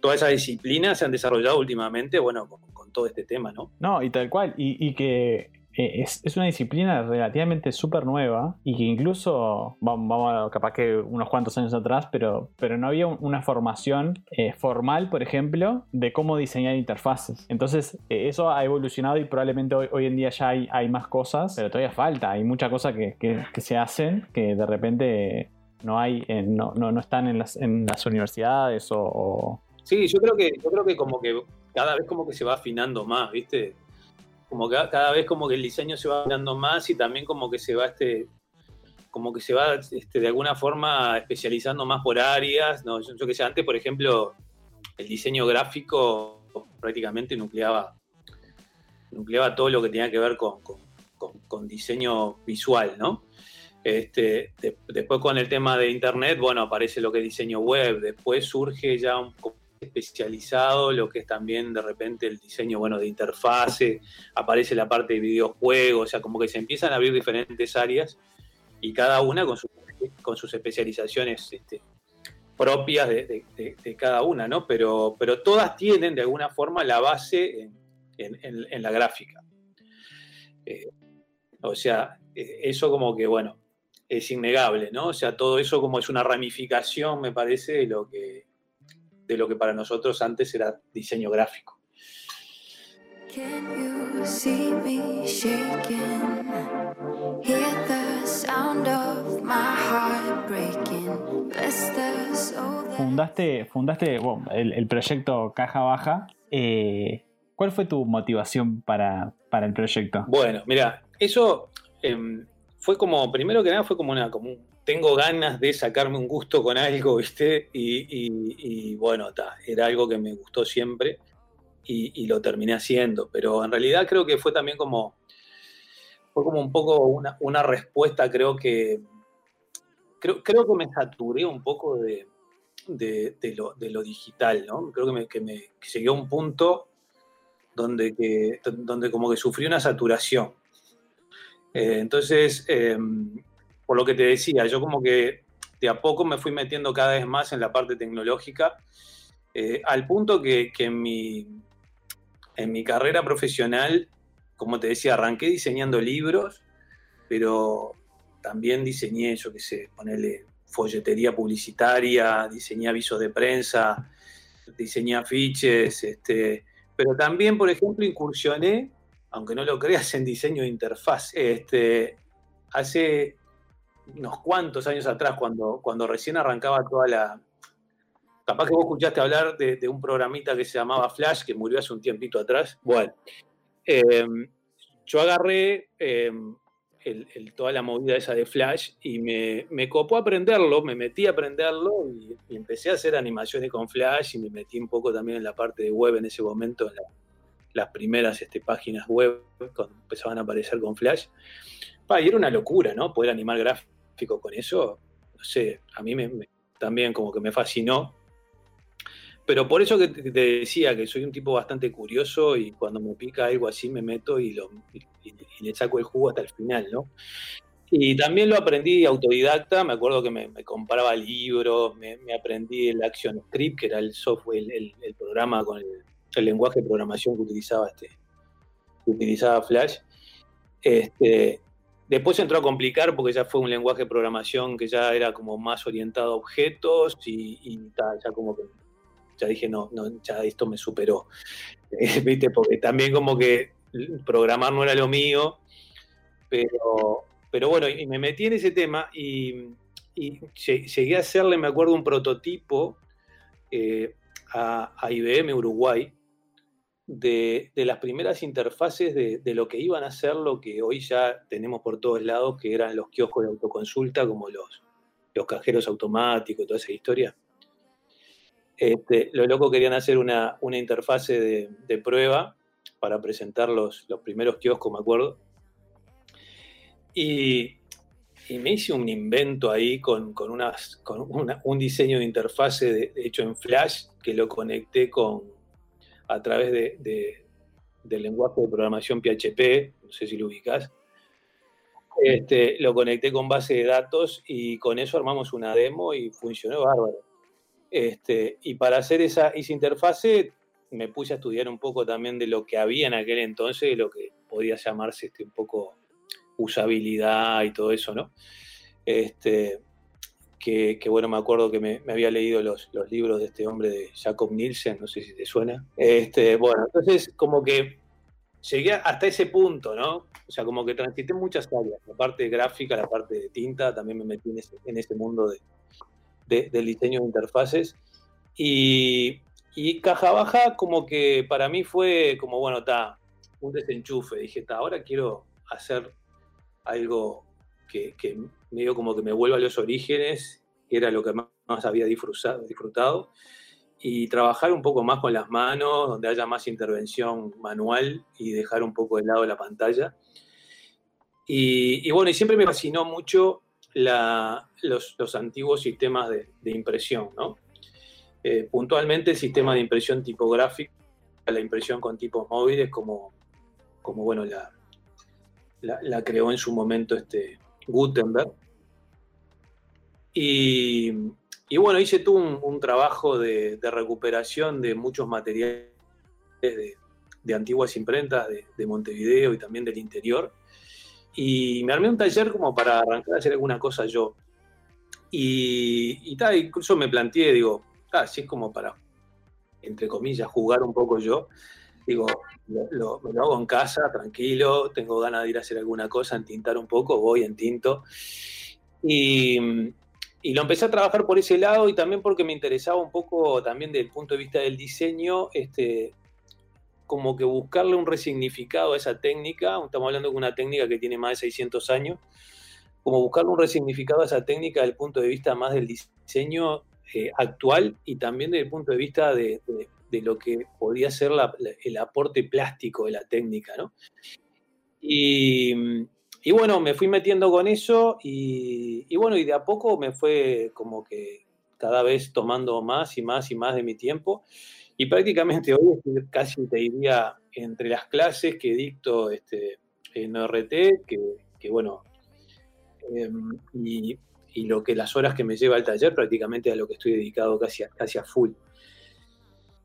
Todas esas disciplinas se han desarrollado últimamente, bueno, con, todo este tema, ¿no? No, y tal cual, y, que es, es, una disciplina relativamente súper nueva y que incluso, vamos, vamos, capaz que unos cuantos años atrás, pero, pero no había una formación eh, formal, por ejemplo, de cómo diseñar interfaces. Entonces, eh, eso ha evolucionado y probablemente hoy, hoy, en día ya hay, hay más cosas, pero todavía falta. Hay muchas cosas que, que, se hacen que de repente no hay, no, no, no, están en las, en las universidades o, o... Sí, yo creo que yo creo que como que cada vez como que se va afinando más, ¿viste? Como que cada vez como que el diseño se va dando más y también como que se va este como que se va este, de alguna forma especializando más por áreas no yo, yo que sé antes por ejemplo el diseño gráfico prácticamente nucleaba nucleaba todo lo que tenía que ver con, con, diseño visual no este, de, después con el tema de internet bueno aparece lo que es diseño web después surge ya un especializado, lo que es también de repente el diseño bueno, de interfase, aparece la parte de videojuegos, o sea, como que se empiezan a abrir diferentes áreas y cada una con, su, con sus especializaciones este, propias de, cada una, ¿no? Pero, pero todas tienen de alguna forma la base en la gráfica. Eh, o sea, eh, eso como que, bueno, es innegable, ¿no? O sea, todo eso como es una ramificación, me parece, de lo que, de lo que para nosotros antes era diseño gráfico. Fundaste, fundaste bueno, el, el, proyecto Caja Baja. Eh, ¿Cuál fue tu motivación para, para el proyecto? Bueno, mira, eso em, fue como, primero que nada, fue como una, como tengo ganas de sacarme un gusto con algo, ¿viste? Y, bueno, era algo que me gustó siempre y, lo terminé haciendo, pero en realidad creo que fue también como, fue como un poco una, respuesta, creo que, creo, creo, que me saturé un poco de, lo, digital, ¿no? Creo que me, que me llegué a un punto donde, que, donde como que sufrí una saturación. Eh, entonces, em, por lo que te decía, yo como que de a poco me fui metiendo cada vez más en la parte tecnológica, eh, al punto que, en, mi, en mi carrera profesional, como te decía, arranqué diseñando libros, pero también diseñé, yo qué sé, ponerle folletería publicitaria, diseñé avisos de prensa, diseñé afiches, este, pero también, por ejemplo, incursioné, aunque no lo creas, en diseño de interfaz. Este, hace unos cuantos años atrás, cuando, cuando recién arrancaba toda la... Capaz que vos escuchaste hablar de, un programita que se llamaba Flash, que murió hace un tiempito atrás. Bueno, em, yo agarré em, toda la movida esa de Flash y me, me, copó aprenderlo, me metí a aprenderlo y, empecé a hacer animaciones con Flash y me metí un poco también en la parte de web en ese momento, en las primeras este, páginas web cuando empezaban a aparecer con Flash. y era una locura, ¿no? Poder animar gráficos con eso, no sé, a mí me, también como que me fascinó. Pero por eso que te decía que soy un tipo bastante curioso y cuando me pica algo así me meto y, le saco el jugo hasta el final, ¿no? Y también lo aprendí autodidacta, me acuerdo que me, compraba libros, me, aprendí el Action Script, que era el software, el, programa con el, lenguaje de programación que utilizaba este, que utilizaba Flash. Este, Después entró a complicar porque ya fue un lenguaje de programación que ya era como más orientado a objetos y, ya como que ya dije, no, no, ya esto me superó. ¿Viste? Porque también como que programar no era lo mío, pero, pero bueno, y me metí en ese tema y, llegué a hacerle, me acuerdo, un prototipo eh, a IBM Uruguay, de, las primeras interfaces de, lo que iban a ser lo que hoy ya tenemos por todos lados, que eran los kioscos de autoconsulta, como los, los cajeros automáticos, toda esa historia. Este, los locos querían hacer una, una interfase de, prueba para presentar los, los primeros kioscos, me acuerdo. Y, me hice un invento ahí con, unas, con un diseño de interfase hecho en Flash que lo conecté con, a través de, del lenguaje de programación PHP, no sé si lo ubicas. Este, lo conecté con base de datos y con eso armamos una demo y funcionó bárbaro. Este, y para hacer esa, esa interfase me puse a estudiar un poco también de lo que había en aquel entonces, lo que podía llamarse este, un poco usabilidad y todo eso, ¿no? Este, que, bueno, me acuerdo que me, había leído los, libros de este hombre de Jacob Nielsen, no sé si te suena. Este, bueno, entonces como que llegué hasta ese punto, ¿no? O sea, como que transité muchas áreas, la parte gráfica, la parte de tinta, también me metí en ese, en ese mundo de, del diseño de interfaces. Y, y Caja Baja como que para mí fue como, bueno, está, un desenchufe. Dije, está, ahora quiero hacer algo que, que medio como que me vuelva a los orígenes, que era lo que más había disfrutado, y trabajar un poco más con las manos, donde haya más intervención manual y dejar un poco de lado la pantalla. Y, bueno, y siempre me fascinó mucho los, antiguos sistemas de, impresión, ¿no? Eh, puntualmente el sistema de impresión tipográfica, la impresión con tipos móviles, como, como bueno, la, la creó en su momento este, Gutenberg. Y, bueno, hice tú un, trabajo de, recuperación de muchos materiales de, antiguas imprentas de, Montevideo y también del interior. Y me armé un taller como para arrancar a hacer alguna cosa yo. Y, y tal, incluso me planteé, digo, así es como para, entre comillas, jugar un poco yo. Digo, lo, lo, hago en casa, tranquilo, tengo ganas de ir a hacer alguna cosa, entintar un poco, voy, en tinto Y, y, lo empecé a trabajar por ese lado y también porque me interesaba un poco también desde el punto de vista del diseño, este, como que buscarle un resignificado a esa técnica, estamos hablando de una técnica que tiene más de 600 años, como buscarle un resignificado a esa técnica desde el punto de vista más del diseño eh, actual y también desde el punto de vista de, lo que podría ser el aporte plástico de la técnica, ¿no? Y, bueno, me fui metiendo con eso y, bueno, y de a poco me fue como que cada vez tomando más y más y más de mi tiempo. Y prácticamente hoy casi te diría entre las clases que dicto este, en ORT, que, bueno, em, y, lo que las horas que me lleva al taller, prácticamente a lo que estoy dedicado casi casi a full.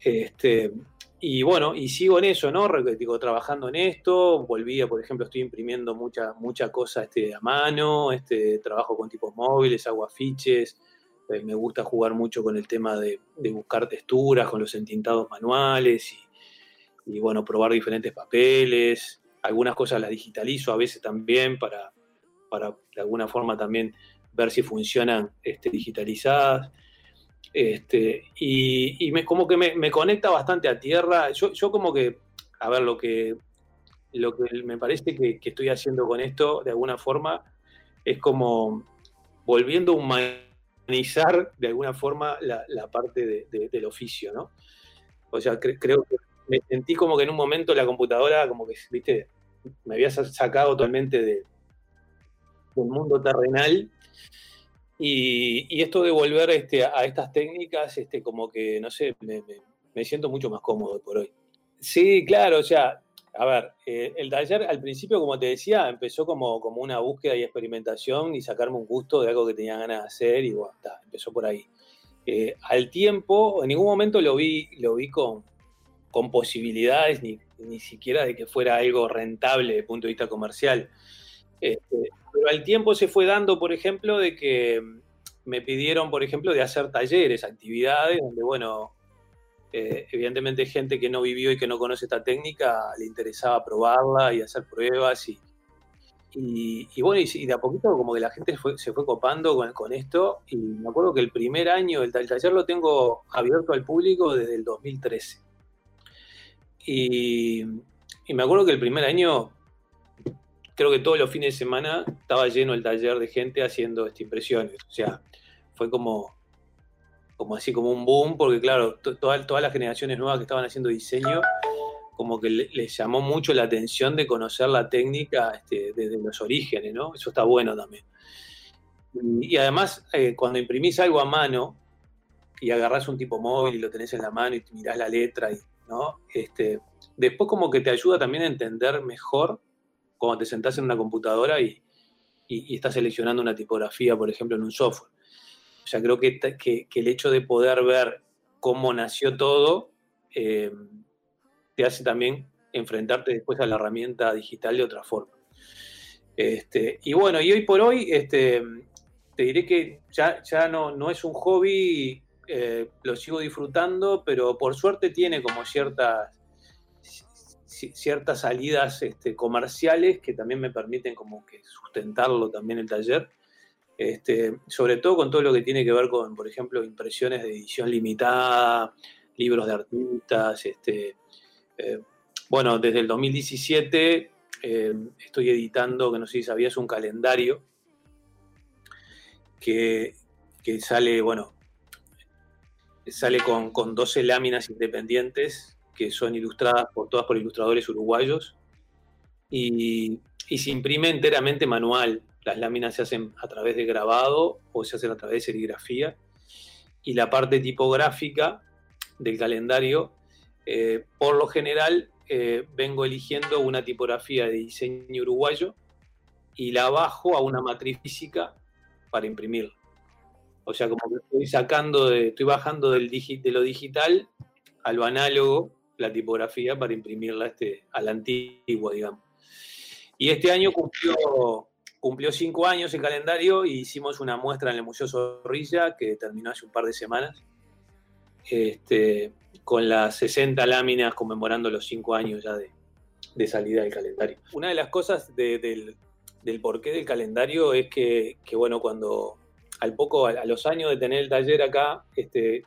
Este, y bueno, y sigo en eso, ¿no? Digo, trabajando en esto, volvía, por ejemplo, estoy imprimiendo mucha, mucha cosa este, a mano, este, trabajo con tipos móviles, hago afiches, eh, me gusta jugar mucho con el tema de, buscar texturas, con los entintados manuales y, bueno, probar diferentes papeles. Algunas cosas las digitalizo a veces también para, para de alguna forma también ver si funcionan este, digitalizadas. Este, y, me, como que me, conecta bastante a tierra. Yo, yo, como que, a ver, lo que, lo que me parece que, estoy haciendo con esto, de alguna forma, es como volviendo un maestro de alguna forma la, parte del oficio, ¿no? O sea, creo que me sentí como que en un momento la computadora, como que, viste, me había sacado totalmente de, del mundo terrenal. Y, esto de volver este, a estas técnicas, este, como que, no sé, me siento mucho más cómodo por hoy. Sí, claro, o sea, a ver, eh, el taller al principio, como te decía, empezó como, como una búsqueda y experimentación y sacarme un gusto de algo que tenía ganas de hacer y bueno, está, empezó por ahí. Eh, al tiempo, en ningún momento lo vi, lo vi con, con posibilidades ni, ni, siquiera de que fuera algo rentable desde el punto de vista comercial. Este, pero al tiempo se fue dando, por ejemplo, de que me pidieron, por ejemplo, de hacer talleres, actividades, donde, bueno, eh, evidentemente gente que no vivió y que no conoce esta técnica le interesaba probarla y hacer pruebas y, y, bueno, y, de a poquito como que la gente se fue copando con, esto y me acuerdo que el primer año el, taller lo tengo abierto al público desde el 2013. Y, y me acuerdo que el primer año, creo que todos los fines de semana estaba lleno el taller de gente haciendo estas impresiones. O sea, fue como como así como un boom, porque claro, todas las generaciones nuevas que estaban haciendo diseño, como que les llamó mucho la atención de conocer la técnica este, desde los orígenes, ¿no? Eso está bueno también. Y, además, eh, cuando imprimís algo a mano y agarrás un tipo móvil y lo tenés en la mano y mirás la letra, ¿no? Este, después como que te ayuda también a entender mejor cuando te sentás en una computadora y, y estás seleccionando una tipografía, por ejemplo, en un software. O sea, creo que, que, el hecho de poder ver cómo nació todo eh, te hace también enfrentarte después a la herramienta digital de otra forma. Este, y bueno, y hoy por hoy este, te diré que ya, ya no, no es un hobby, eh, lo sigo disfrutando, pero por suerte tiene como ciertas, ciertas salidas este, comerciales que también me permiten como que sustentarlo también el taller. Este, sobre todo con todo lo que tiene que ver con, por ejemplo, impresiones de edición limitada, libros de artistas. Este, eh, bueno, desde el 2017 eh, estoy editando, que no sé si sabías, un calendario que, sale, bueno, sale con, 12 láminas independientes que son ilustradas por todas por ilustradores uruguayos y, se imprime enteramente manual. Las láminas se hacen a través de grabado o se hacen a través de serigrafía. Y la parte tipográfica del calendario, eh, por lo general, eh, vengo eligiendo una tipografía de diseño uruguayo y la bajo a una matriz física para imprimirla. O sea, como que estoy sacando, estoy bajando del de lo digital a lo análogo la tipografía para imprimirla este, a la antigua, digamos. Y este año cumplió cumplió cinco años el calendario y hicimos una muestra en el Museo Zorrilla que terminó hace un par de semanas, este, con las 60 láminas conmemorando los cinco años ya de, salida del calendario. Una de las cosas del, porqué del calendario es que, bueno, cuando al poco, a, los años de tener el taller acá, este,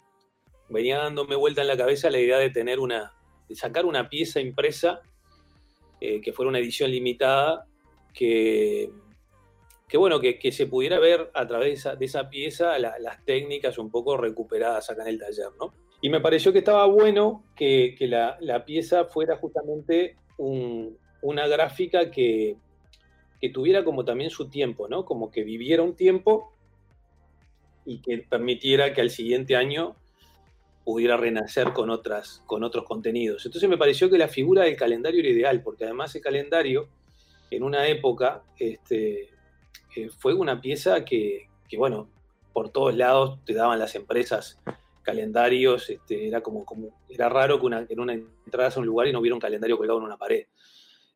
venía dándome vuelta en la cabeza la idea de tener una, sacar una pieza impresa eh, que fuera una edición limitada, que, que bueno, que, se pudiera ver a través de esa, pieza las técnicas un poco recuperadas acá en el taller, ¿no? Y me pareció que estaba bueno que, la, pieza fuera justamente una gráfica que, que tuviera como también su tiempo, ¿no? Como que viviera un tiempo y que permitiera que al siguiente año pudiera renacer con, otras, con otros contenidos. Entonces me pareció que la figura del calendario era ideal, porque además el calendario, en una época, este, eh, fue una pieza que, bueno, por todos lados te daban las empresas calendarios, este, era como, como, era raro que una, en una entrada a un lugar y no hubiera un calendario colgado en una pared.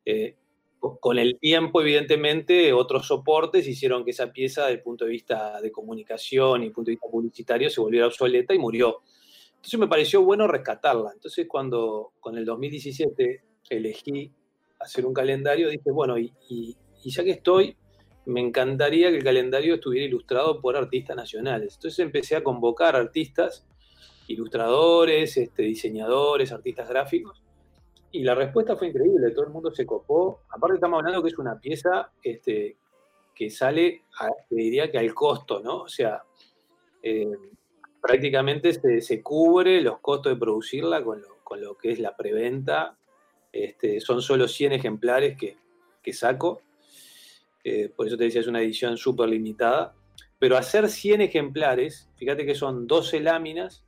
Eh, con el tiempo, evidentemente, otros soportes hicieron que esa pieza, desde el punto de vista de comunicación y punto de vista publicitario, se volviera obsoleta y murió. Entonces me pareció bueno rescatarla. Entonces cuando con el 2017 elegí hacer un calendario, dije, bueno, y, ya que estoy, me encantaría que el calendario estuviera ilustrado por artistas nacionales. Entonces empecé a convocar artistas, ilustradores, este, diseñadores, artistas gráficos, y la respuesta fue increíble, todo el mundo se copó. Aparte estamos hablando que es una pieza este, que sale, diría que al costo, ¿no? O sea, eh, prácticamente se, cubre los costos de producirla con lo, que es la preventa. Este, son solo 100 ejemplares que, saco. Eh, por eso te decía, es una edición súper limitada. Pero hacer 100 ejemplares, fíjate que son 12 láminas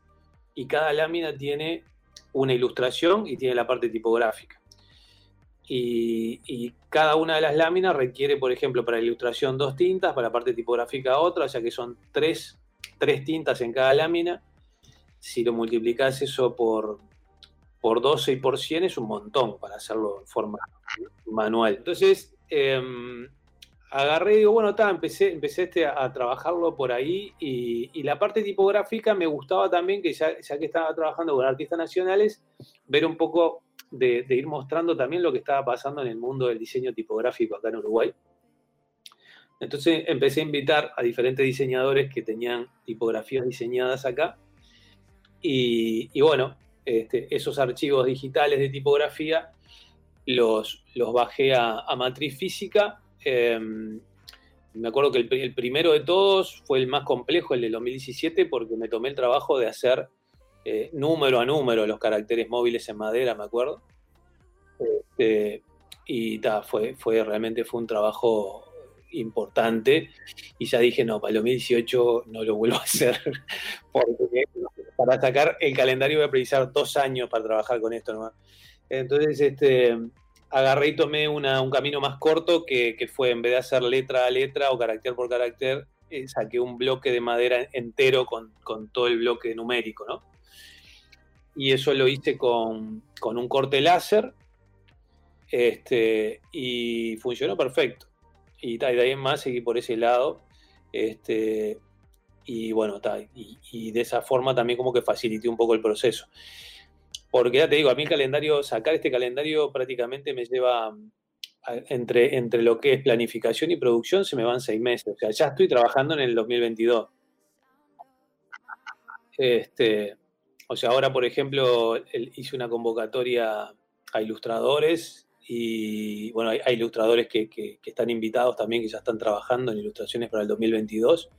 y cada lámina tiene una ilustración y tiene la parte tipográfica. Y, cada una de las láminas requiere, por ejemplo, para la ilustración dos tintas, para la parte tipográfica otra, o sea que son tres, tres tintas en cada lámina. Si lo multiplicas eso por, por 12 y por 100 es un montón para hacerlo en forma manual. Entonces, em, agarré y digo, bueno, está, empecé, empecé este a, trabajarlo por ahí y, la parte tipográfica me gustaba también, que ya, que estaba trabajando con artistas nacionales, ver un poco de, ir mostrando también lo que estaba pasando en el mundo del diseño tipográfico acá en Uruguay. Entonces empecé a invitar a diferentes diseñadores que tenían tipografías diseñadas acá y, bueno, este, esos archivos digitales de tipografía los, los bajé a matriz física Em, me acuerdo que el, primero de todos fue el más complejo, el del 2017, porque me tomé el trabajo de hacer eh, número a número los caracteres móviles en madera, me acuerdo. Este, y fue, fue, realmente fue un trabajo importante. Y ya dije, no, para el 2018 no lo vuelvo a hacer, porque para sacar el calendario voy a precisar dos años para trabajar con esto nomás. Entonces, este, agarré y tomé un camino más corto que, fue en vez de hacer letra a letra o carácter por carácter, eh, saqué un bloque de madera entero con, todo el bloque numérico, ¿no? Y eso lo hice con, un corte láser este, y funcionó perfecto. Y, de ahí en más seguí por ese lado. Este, y bueno, y, y, de esa forma también como que facilité un poco el proceso. Porque ya te digo, a mí el calendario, sacar este calendario prácticamente me lleva entre, entre lo que es planificación y producción, se me van seis meses. O sea, ya estoy trabajando en el 2022. Este, o sea, ahora, por ejemplo, hice una convocatoria a ilustradores y, bueno, hay, ilustradores que, están invitados también, que ya están trabajando en ilustraciones para el 2022.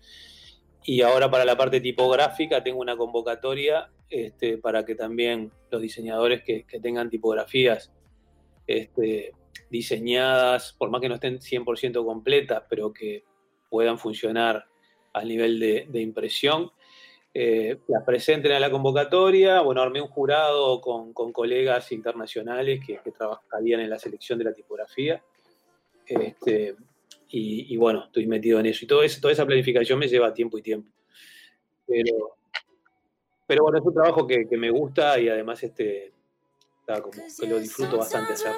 Y ahora para la parte tipográfica tengo una convocatoria este, para que también los diseñadores que, tengan tipografías este, diseñadas, por más que no estén 100% completas, pero que puedan funcionar a nivel de, impresión, eh, las presenten a la convocatoria. Bueno, armé un jurado con, colegas internacionales que, trabajarían en la selección de la tipografía. Este, y, bueno, estoy metido en eso. Y todo eso, toda esa planificación me lleva tiempo y tiempo. Pero, pero bueno, es un trabajo que, me gusta y además este, como que lo disfruto bastante hacer.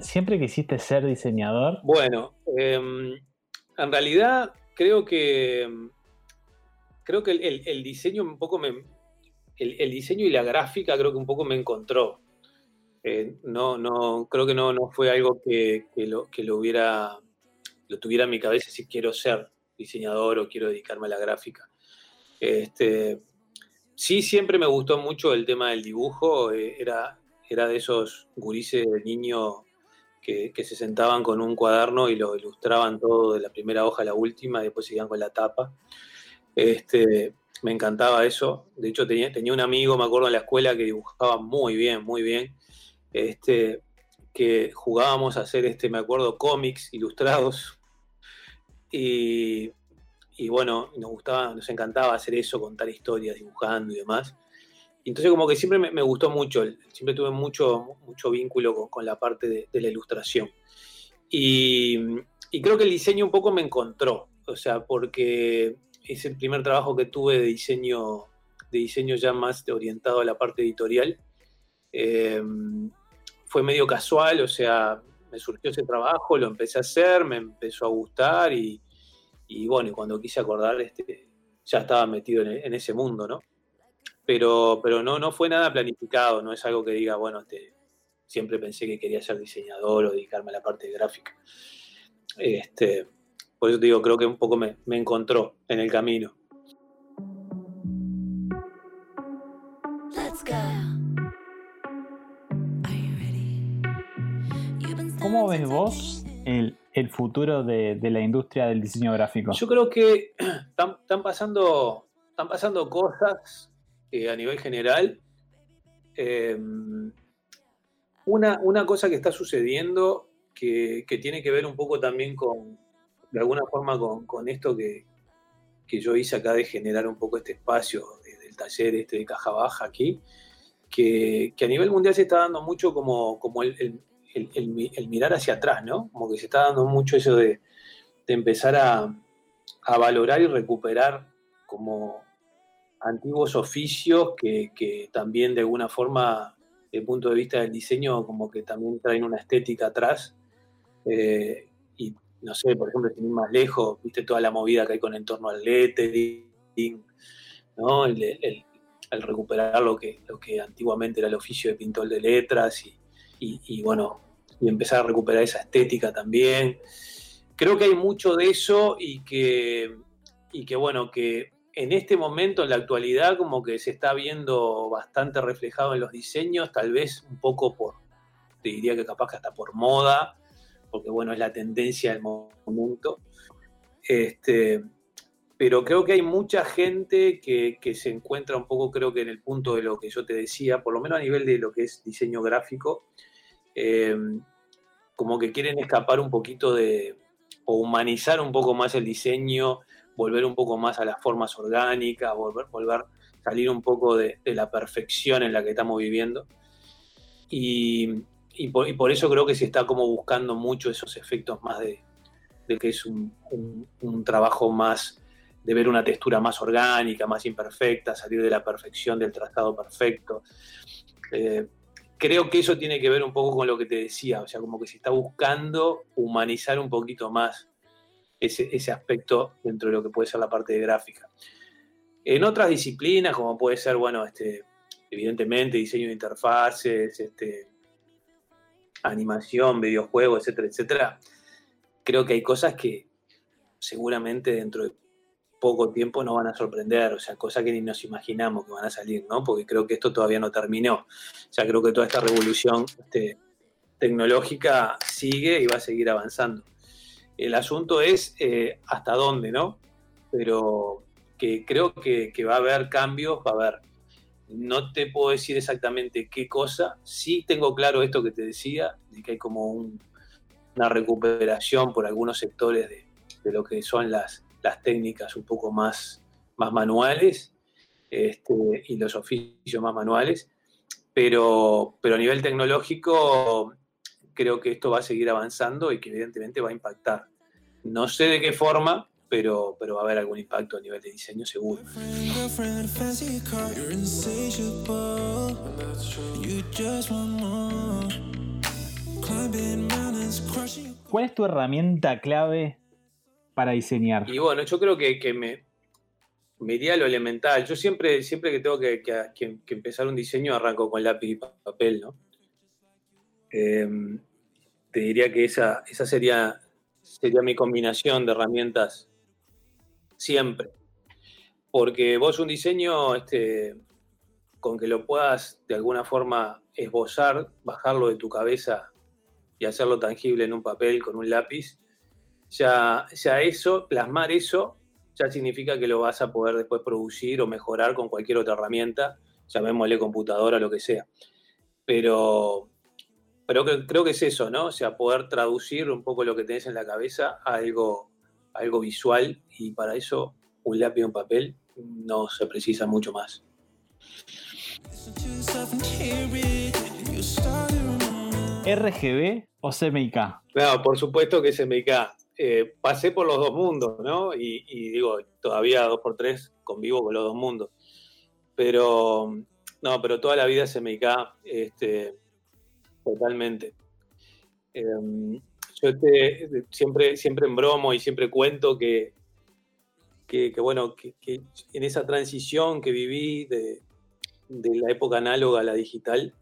¿Siempre quisiste ser diseñador? Bueno, em, en realidad creo que creo que el, diseño un poco me. El, diseño y la gráfica creo que un poco me encontró. Eh, no, no, creo que no, no fue algo que, lo, que lo hubiera lo tuviera en mi cabeza si quiero ser diseñador o quiero dedicarme a la gráfica. Este, sí, siempre me gustó mucho el tema del dibujo, eh, era, era de esos gurises de niño que, se sentaban con un cuaderno y lo ilustraban todo de la primera hoja a la última y después seguían con la tapa. Este, me encantaba eso. De hecho, tenía, tenía un amigo, me acuerdo en la escuela, que dibujaba muy bien, muy bien. Este, que jugábamos a hacer, este, me acuerdo, cómics ilustrados. Y, y, bueno, nos gustaba, nos encantaba hacer eso, contar historias, dibujando y demás. Entonces como que siempre me, gustó mucho, siempre tuve mucho, mucho vínculo con, la parte de, la ilustración. Y, creo que el diseño un poco me encontró, o sea, porque es el primer trabajo que tuve de diseño, de diseño ya más orientado a la parte editorial. Eh, fue medio casual, o sea, me surgió ese trabajo, lo empecé a hacer, me empezó a gustar y, y bueno, y cuando quise acordar, este, ya estaba metido en, en ese mundo, ¿no? pero, pero no, no fue nada planificado, no es algo que diga, bueno, este, siempre pensé que quería ser diseñador o dedicarme a la parte gráfica. Este, por eso te digo, creo que un poco me, me encontró en el camino. ¿Cómo ves vos el, el futuro de, la industria del diseño gráfico? Yo creo que están, pasando, están pasando cosas eh, a nivel general. Em, una, una, cosa que está sucediendo que, tiene que ver un poco también con, de alguna forma, con, esto que, yo hice acá de generar un poco este espacio del taller este de caja baja aquí, que, a nivel mundial se está dando mucho como, como el, mirar hacia atrás, ¿no? Como que se está dando mucho eso de, empezar a, valorar y recuperar como antiguos oficios que, también de alguna forma, desde el punto de vista del diseño, como que también traen una estética atrás. Eh, y no sé, por ejemplo, sin ir más lejos, viste toda la movida que hay con en torno al lettering, ¿no? El, recuperar lo que, lo que antiguamente era el oficio de pintor de letras y, bueno, y empezar a recuperar esa estética también. Creo que hay mucho de eso y que, y que bueno, que en este momento, en la actualidad, como que se está viendo bastante reflejado en los diseños, tal vez un poco por, te diría que capaz que hasta por moda, porque bueno, es la tendencia del momento. Este, pero creo que hay mucha gente que, se encuentra un poco, creo que en el punto de lo que yo te decía, por lo menos a nivel de lo que es diseño gráfico, eh, como que quieren escapar un poquito de, o humanizar un poco más el diseño, volver un poco más a las formas orgánicas, volver, volver salir un poco de, la perfección en la que estamos viviendo. Y, por, eso creo que se está como buscando mucho esos efectos más de, que es un, trabajo más de ver una textura más orgánica, más imperfecta, salir de la perfección del trazado perfecto. Eh, creo que eso tiene que ver un poco con lo que te decía, o sea, como que se está buscando humanizar un poquito más ese, aspecto dentro de lo que puede ser la parte de gráfica. En otras disciplinas, como puede ser, bueno, este, evidentemente diseño de interfaces, este, animación, videojuegos, etcétera, etcétera, creo que hay cosas que seguramente dentro de poco tiempo nos van a sorprender, o sea, cosas que ni nos imaginamos que van a salir, ¿no? Porque creo que esto todavía no terminó. O sea, creo que toda esta revolución este, tecnológica sigue y va a seguir avanzando. El asunto es eh, hasta dónde, ¿no? Pero que creo que, va a haber cambios, va a haber. No te puedo decir exactamente qué cosa. Sí tengo claro esto que te decía, de que hay como una recuperación por algunos sectores de, lo que son las, las técnicas un poco más, más manuales este, y los oficios más manuales. Pero, pero a nivel tecnológico creo que esto va a seguir avanzando y que evidentemente va a impactar. No sé de qué forma, pero, pero va a haber algún impacto a nivel de diseño seguro. ¿Cuál es tu herramienta clave para diseñar? Y bueno, yo creo que, me, me iría a lo elemental. Yo siempre, siempre que tengo que, empezar un diseño arranco con lápiz y papel, ¿no? Em, te diría que esa, esa sería, sería mi combinación de herramientas siempre. Porque vos un diseño, este, con que lo puedas de alguna forma esbozar, bajarlo de tu cabeza y hacerlo tangible en un papel con un lápiz, ya, ya eso, plasmar eso, ya significa que lo vas a poder después producir o mejorar con cualquier otra herramienta, llamémosle computadora, lo que sea. Pero, pero creo que es eso, ¿no? O sea, poder traducir un poco lo que tenés en la cabeza a algo, algo visual y para eso un lápiz y un papel no se precisa mucho más. ¿RGB o CMYK? No, por supuesto que CMYK. Eh, pasé por los dos mundos, ¿no? Y, digo, todavía dos por tres convivo con los dos mundos. Pero, no, pero toda la vida CMYK, este, totalmente. Em, yo siempre, siempre en bromo y siempre cuento que, que, bueno, que, en esa transición que viví de, la época análoga a la digital,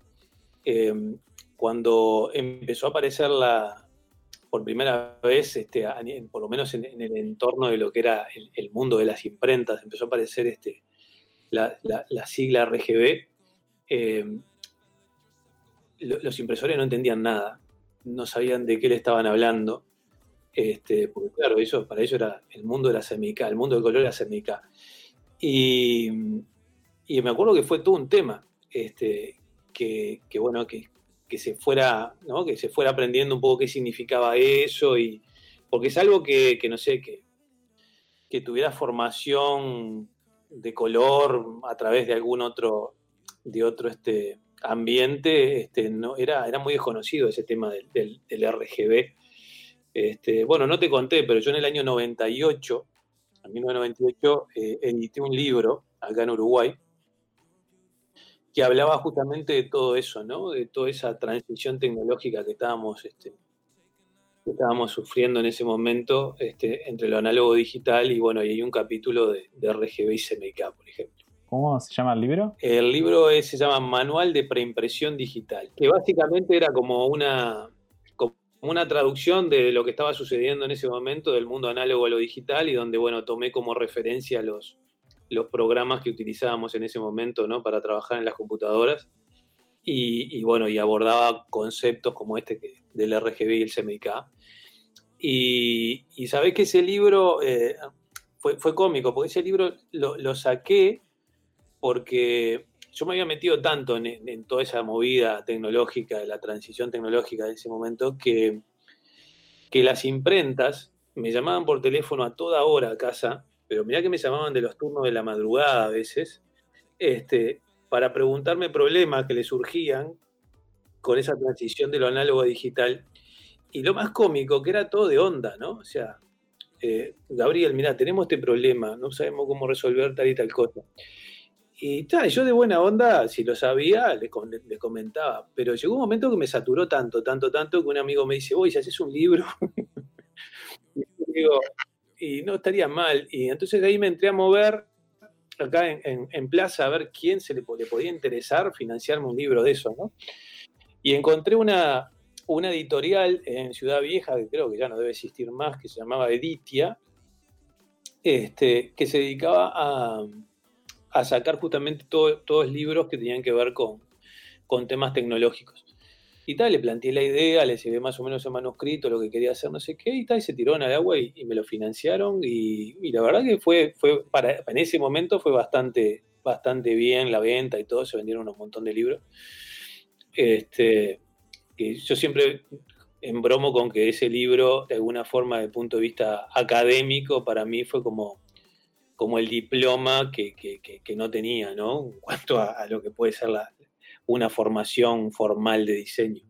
em, cuando empezó a aparecer la, por primera vez, este, por lo menos en, el entorno de lo que era el, mundo de las imprentas, empezó a aparecer este, la, sigla RGB, em, los impresores no entendían nada, no sabían de qué le estaban hablando, este, porque claro, eso, para ellos era el mundo de la semica, el mundo del color era semica. Y, y me acuerdo que fue todo un tema, este, que, bueno, que, se fuera, que se fuera aprendiendo un poco qué significaba eso, y, porque es algo que, no sé, que, que tuviera formación de color a través de algún otro, de otro este, ambiente, este, no, era, era muy desconocido ese tema del, del RGB. Este, bueno, no te conté, pero yo en el año 98, en 1998, eh, edité un libro acá en Uruguay que hablaba justamente de todo eso, ¿no? De toda esa transición tecnológica que estábamos, este, estábamos sufriendo en ese momento este, entre lo análogo digital y bueno, y hay un capítulo de, RGB y CMYK, por ejemplo. ¿Cómo se llama el libro? El libro se llama Manual de Preimpresión Digital, que básicamente era como una, una traducción de lo que estaba sucediendo en ese momento del mundo análogo a lo digital y donde, bueno, tomé como referencia los, los programas que utilizábamos en ese momento, ¿no? Para trabajar en las computadoras. Y, bueno, y abordaba conceptos como este que, del RGB y el CMYK. Y, y que ese libro eh, fue, fue, cómico, porque ese libro lo, saqué porque yo me había metido tanto en, toda esa movida tecnológica, de la transición tecnológica de ese momento, que, que las imprentas me llamaban por teléfono a toda hora a casa, pero mirá que me llamaban de los turnos de la madrugada a veces, este, para preguntarme problemas que le surgían con esa transición de lo análogo a digital. Y lo más cómico, que era todo de onda, ¿no? O sea, eh, Gabriel, mira, tenemos este problema, no sabemos cómo resolver tal y tal cosa. Y tal, yo de buena onda, si lo sabía, le, comentaba. Pero llegó un momento que me saturó tanto, tanto, tanto, que un amigo me dice, oye, si haces un libro. y, digo, y no estaría mal. Y entonces ahí me entré a mover acá en, Plaza a ver quién se le, podía interesar financiarme un libro de eso, ¿no? Y encontré una, una editorial en Ciudad Vieja, que creo que ya no debe existir más, que se llamaba Editia, este, que se dedicaba a a sacar justamente todos los libros que tenían que ver con, con temas tecnológicos. Y tal, le planteé la idea, le llevé más o menos el manuscrito, lo que quería hacer, no sé qué, y tal, y se tiró en el agua y, me lo financiaron. Y, la verdad que fue, fue para, en ese momento fue bastante, bastante bien la venta y todo, se vendieron un montón de libros. Este, yo siempre embromo con que ese libro, de alguna forma, de punto de vista académico, para mí fue como como el diploma que, no tenía, ¿no? En cuanto a, lo que puede ser una formación formal de diseño.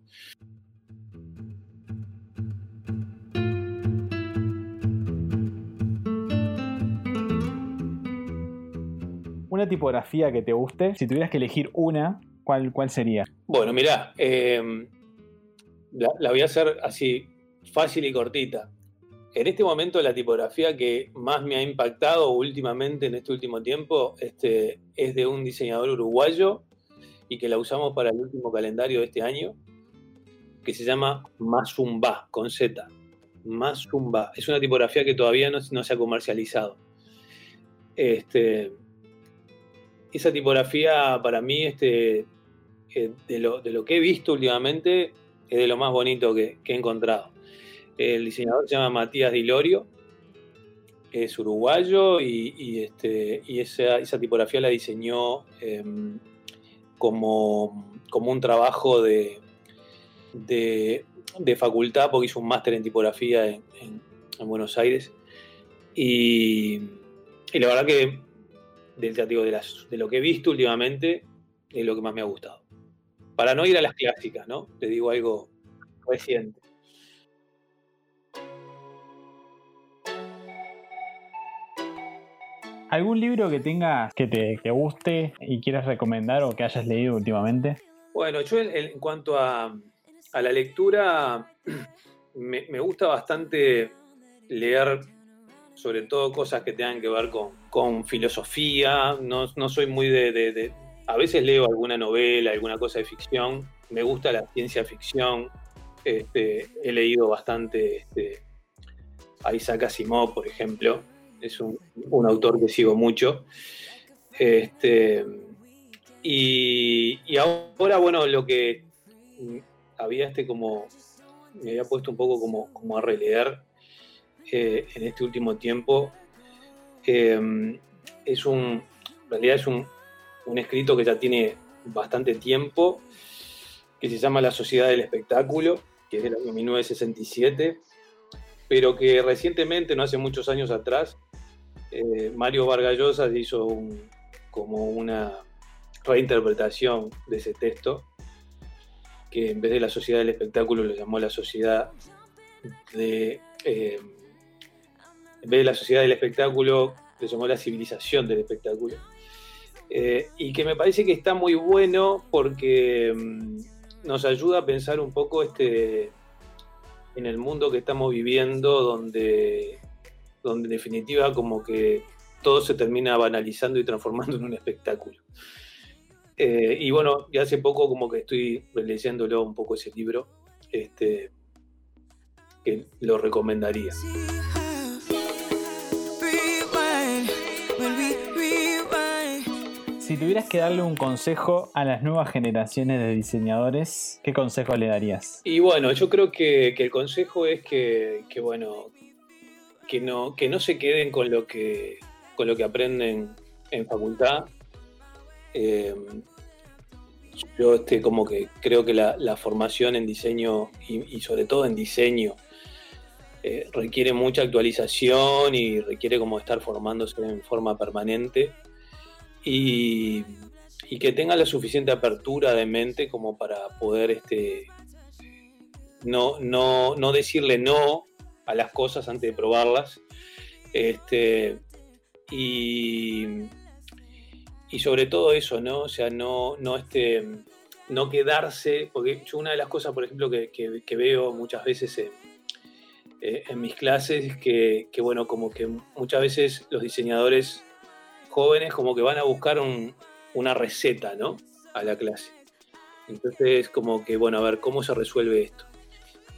Una tipografía que te guste, si tuvieras que elegir una, ¿cuál, cuál sería? Bueno, mira, em, la voy a hacer así, fácil y cortita en este momento la tipografía que más me ha impactado últimamente en este último tiempo este, es de un diseñador uruguayo y que la usamos para el último calendario de este año, que se llama Mazumba, con Z. más zumba. Es una tipografía que todavía no, se ha comercializado. Este, esa tipografía para mí, este, eh, de, lo, que he visto últimamente, es de lo más bonito que, he encontrado. El diseñador se llama Matías Dilorio, es uruguayo y, este, y esa, esa, tipografía la diseñó em, como, como, un trabajo de, de, facultad, porque hizo un máster en tipografía en, Buenos Aires. Y, la verdad que, de, de, de lo que he visto últimamente, es lo que más me ha gustado. Para no ir a las clásicas, ¿no? Te digo algo reciente. ¿Algún libro que tengas que te guste y quieras recomendar o que hayas leído últimamente? Bueno, yo en, cuanto a, la lectura, me, gusta bastante leer sobre todo cosas que tengan que ver con, filosofía. No, soy muy de, A veces leo alguna novela, alguna cosa de ficción. Me gusta la ciencia ficción. Este, he leído bastante este, a Isaac Asimov, por ejemplo es un, autor que sigo mucho. Este, y, ahora, bueno, lo que había este como, me había puesto un poco como, como a releer eh, en este último tiempo, eh, es un, en realidad es un, un escrito que ya tiene bastante tiempo, que se llama La Sociedad del Espectáculo, que es del año 1967, pero que recientemente, no hace muchos años atrás, eh, Mario Vargallosa hizo como una reinterpretación de ese texto, que en vez de la sociedad del espectáculo lo llamó la sociedad de... Eh, en vez de la sociedad del espectáculo, lo llamó la civilización del espectáculo. Eh, y que me parece que está muy bueno porque mm, nos ayuda a pensar un poco este, en el mundo que estamos viviendo, donde donde en definitiva como que todo se termina banalizando y transformando en un espectáculo. Eh, y bueno, ya hace poco como que estoy leyéndolo un poco ese libro, este, que lo recomendaría. Si tuvieras que darle un consejo a las nuevas generaciones de diseñadores, ¿qué consejo le darías? Y bueno, yo creo que, el consejo es que, que, bueno, que no, que no se queden con lo que, con lo que aprenden en facultad. Eh, yo este, como que creo que la, formación en diseño y, sobre todo en diseño eh, requiere mucha actualización y requiere como estar formándose en forma permanente y, que tenga la suficiente apertura de mente como para poder este, no, no, no decirle no a las cosas antes de probarlas. Este, y, y sobre todo eso, ¿no? O sea, no, no, este, no quedarse, porque yo una de las cosas, por ejemplo, que, veo muchas veces en, eh, en mis clases es que, bueno, como que muchas veces los diseñadores jóvenes como que van a buscar una receta, ¿no? A la clase. Entonces, como que, bueno, a ver, ¿cómo se resuelve esto?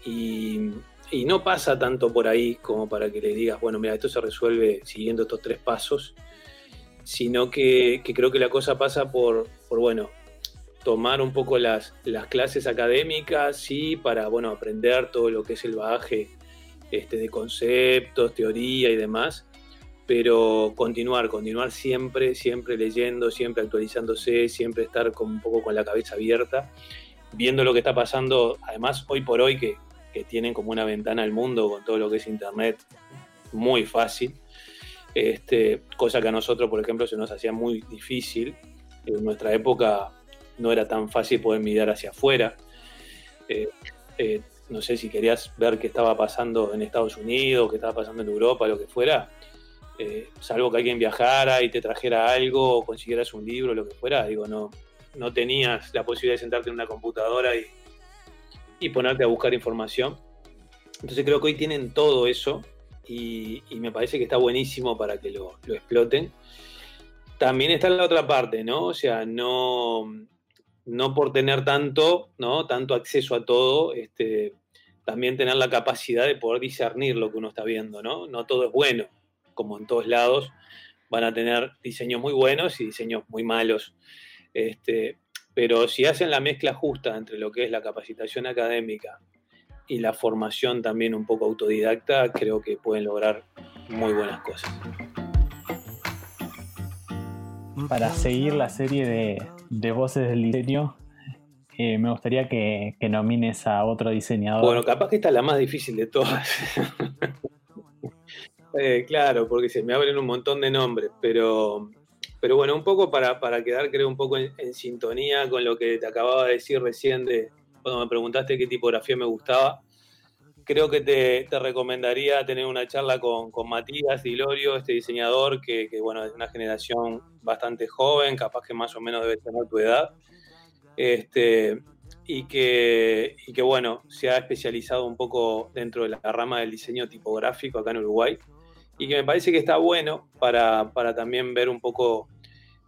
Y, y no pasa tanto por ahí como para que le digas, bueno, mira, esto se resuelve siguiendo estos tres pasos, sino que, creo que la cosa pasa por, por bueno, tomar un poco las, las, clases académicas, sí, para, bueno, aprender todo lo que es el bagaje este, de conceptos, teoría y demás, pero continuar, continuar siempre, siempre leyendo, siempre actualizándose, siempre estar con, un poco con la cabeza abierta, viendo lo que está pasando, además, hoy por hoy que tienen como una ventana al mundo con todo lo que es Internet muy fácil, este, cosa que a nosotros, por ejemplo, se nos hacía muy difícil. En nuestra época no era tan fácil poder mirar hacia afuera. Eh, eh, no sé si querías ver qué estaba pasando en Estados Unidos, qué estaba pasando en Europa, lo que fuera, eh, salvo que alguien viajara y te trajera algo o consiguieras un libro, lo que fuera, digo, no, no tenías la posibilidad de sentarte en una computadora y, y ponerte a buscar información. Entonces creo que hoy tienen todo eso y, me parece que está buenísimo para que lo, exploten. También está la otra parte, ¿no? O sea, no, no por tener tanto, ¿no? Tanto acceso a todo, este, también tener la capacidad de poder discernir lo que uno está viendo, ¿no? No todo es bueno, como en todos lados, van a tener diseños muy buenos y diseños muy malos. Este, pero si hacen la mezcla justa entre lo que es la capacitación académica y la formación también un poco autodidacta, creo que pueden lograr muy buenas cosas. Para seguir la serie de, voces del diseño, eh, me gustaría que, nomines a otro diseñador. Bueno, capaz que esta es la más difícil de todas. Eh, claro, porque se me abren un montón de nombres, pero, pero bueno, un poco para, quedar, creo, un poco en, sintonía con lo que te acababa de decir recién de cuando me preguntaste qué tipografía me gustaba creo que te, recomendaría tener una charla con, Matías Dilorio, este diseñador que, bueno, es una generación bastante joven, capaz que más o menos debe tener tu edad, este, y, que, que, bueno, se ha especializado un poco dentro de la rama del diseño tipográfico acá en Uruguay, y que me parece que está bueno para, también ver un poco...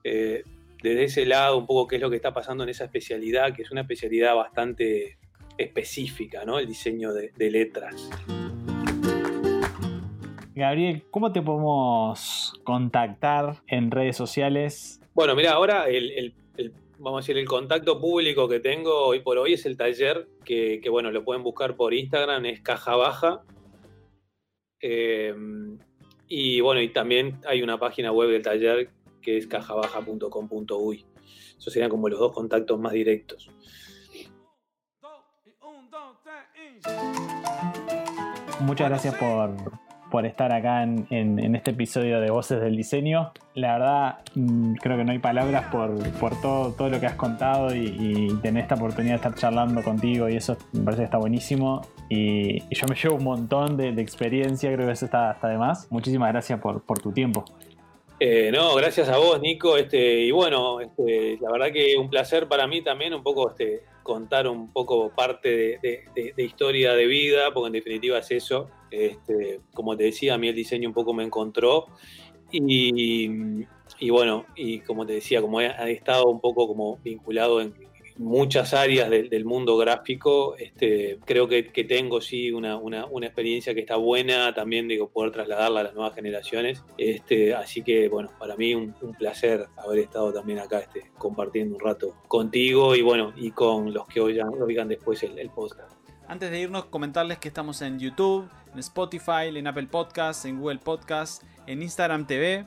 Eh, desde ese lado, un poco qué es lo que está pasando en esa especialidad, que es una especialidad bastante específica, ¿no? El diseño de, letras. Gabriel, ¿cómo te podemos contactar en redes sociales? Bueno, mira, ahora el, vamos a decir, el contacto público que tengo hoy por hoy es el taller, que, bueno, lo pueden buscar por Instagram, es Caja Baja. Eh, y bueno, y también hay una página web del taller que es cajabaja.com.uy. Esos serían como los dos contactos más directos. Muchas gracias por, estar acá en, este episodio de Voces del Diseño. La verdad, mm, creo que no hay palabras por, todo, todo lo que has contado y, tener esta oportunidad de estar charlando contigo y eso me parece que está buenísimo. Y, yo me llevo un montón de, experiencia, creo que eso está, hasta de más. Muchísimas gracias por, tu tiempo. Eh, no, gracias a vos, Nico. Este, y bueno, este, la verdad que un placer para mí también, un poco este, contar un poco parte de, historia de vida, porque en definitiva es eso. Este, como te decía, a mí el diseño un poco me encontró. Y, bueno, y como te decía, como he estado un poco como vinculado en, muchas áreas del, mundo gráfico. Este, creo que, tengo sí una, experiencia que está buena, también digo, poder trasladarla a las nuevas generaciones. Este, así que bueno, para mí un, placer haber estado también acá este, compartiendo un rato contigo y bueno, y con los que oigan, oigan después el, el podcast. Antes de irnos, comentarles que estamos en YouTube, en Spotify, en Apple Podcasts, en Google Podcasts, en Instagram TV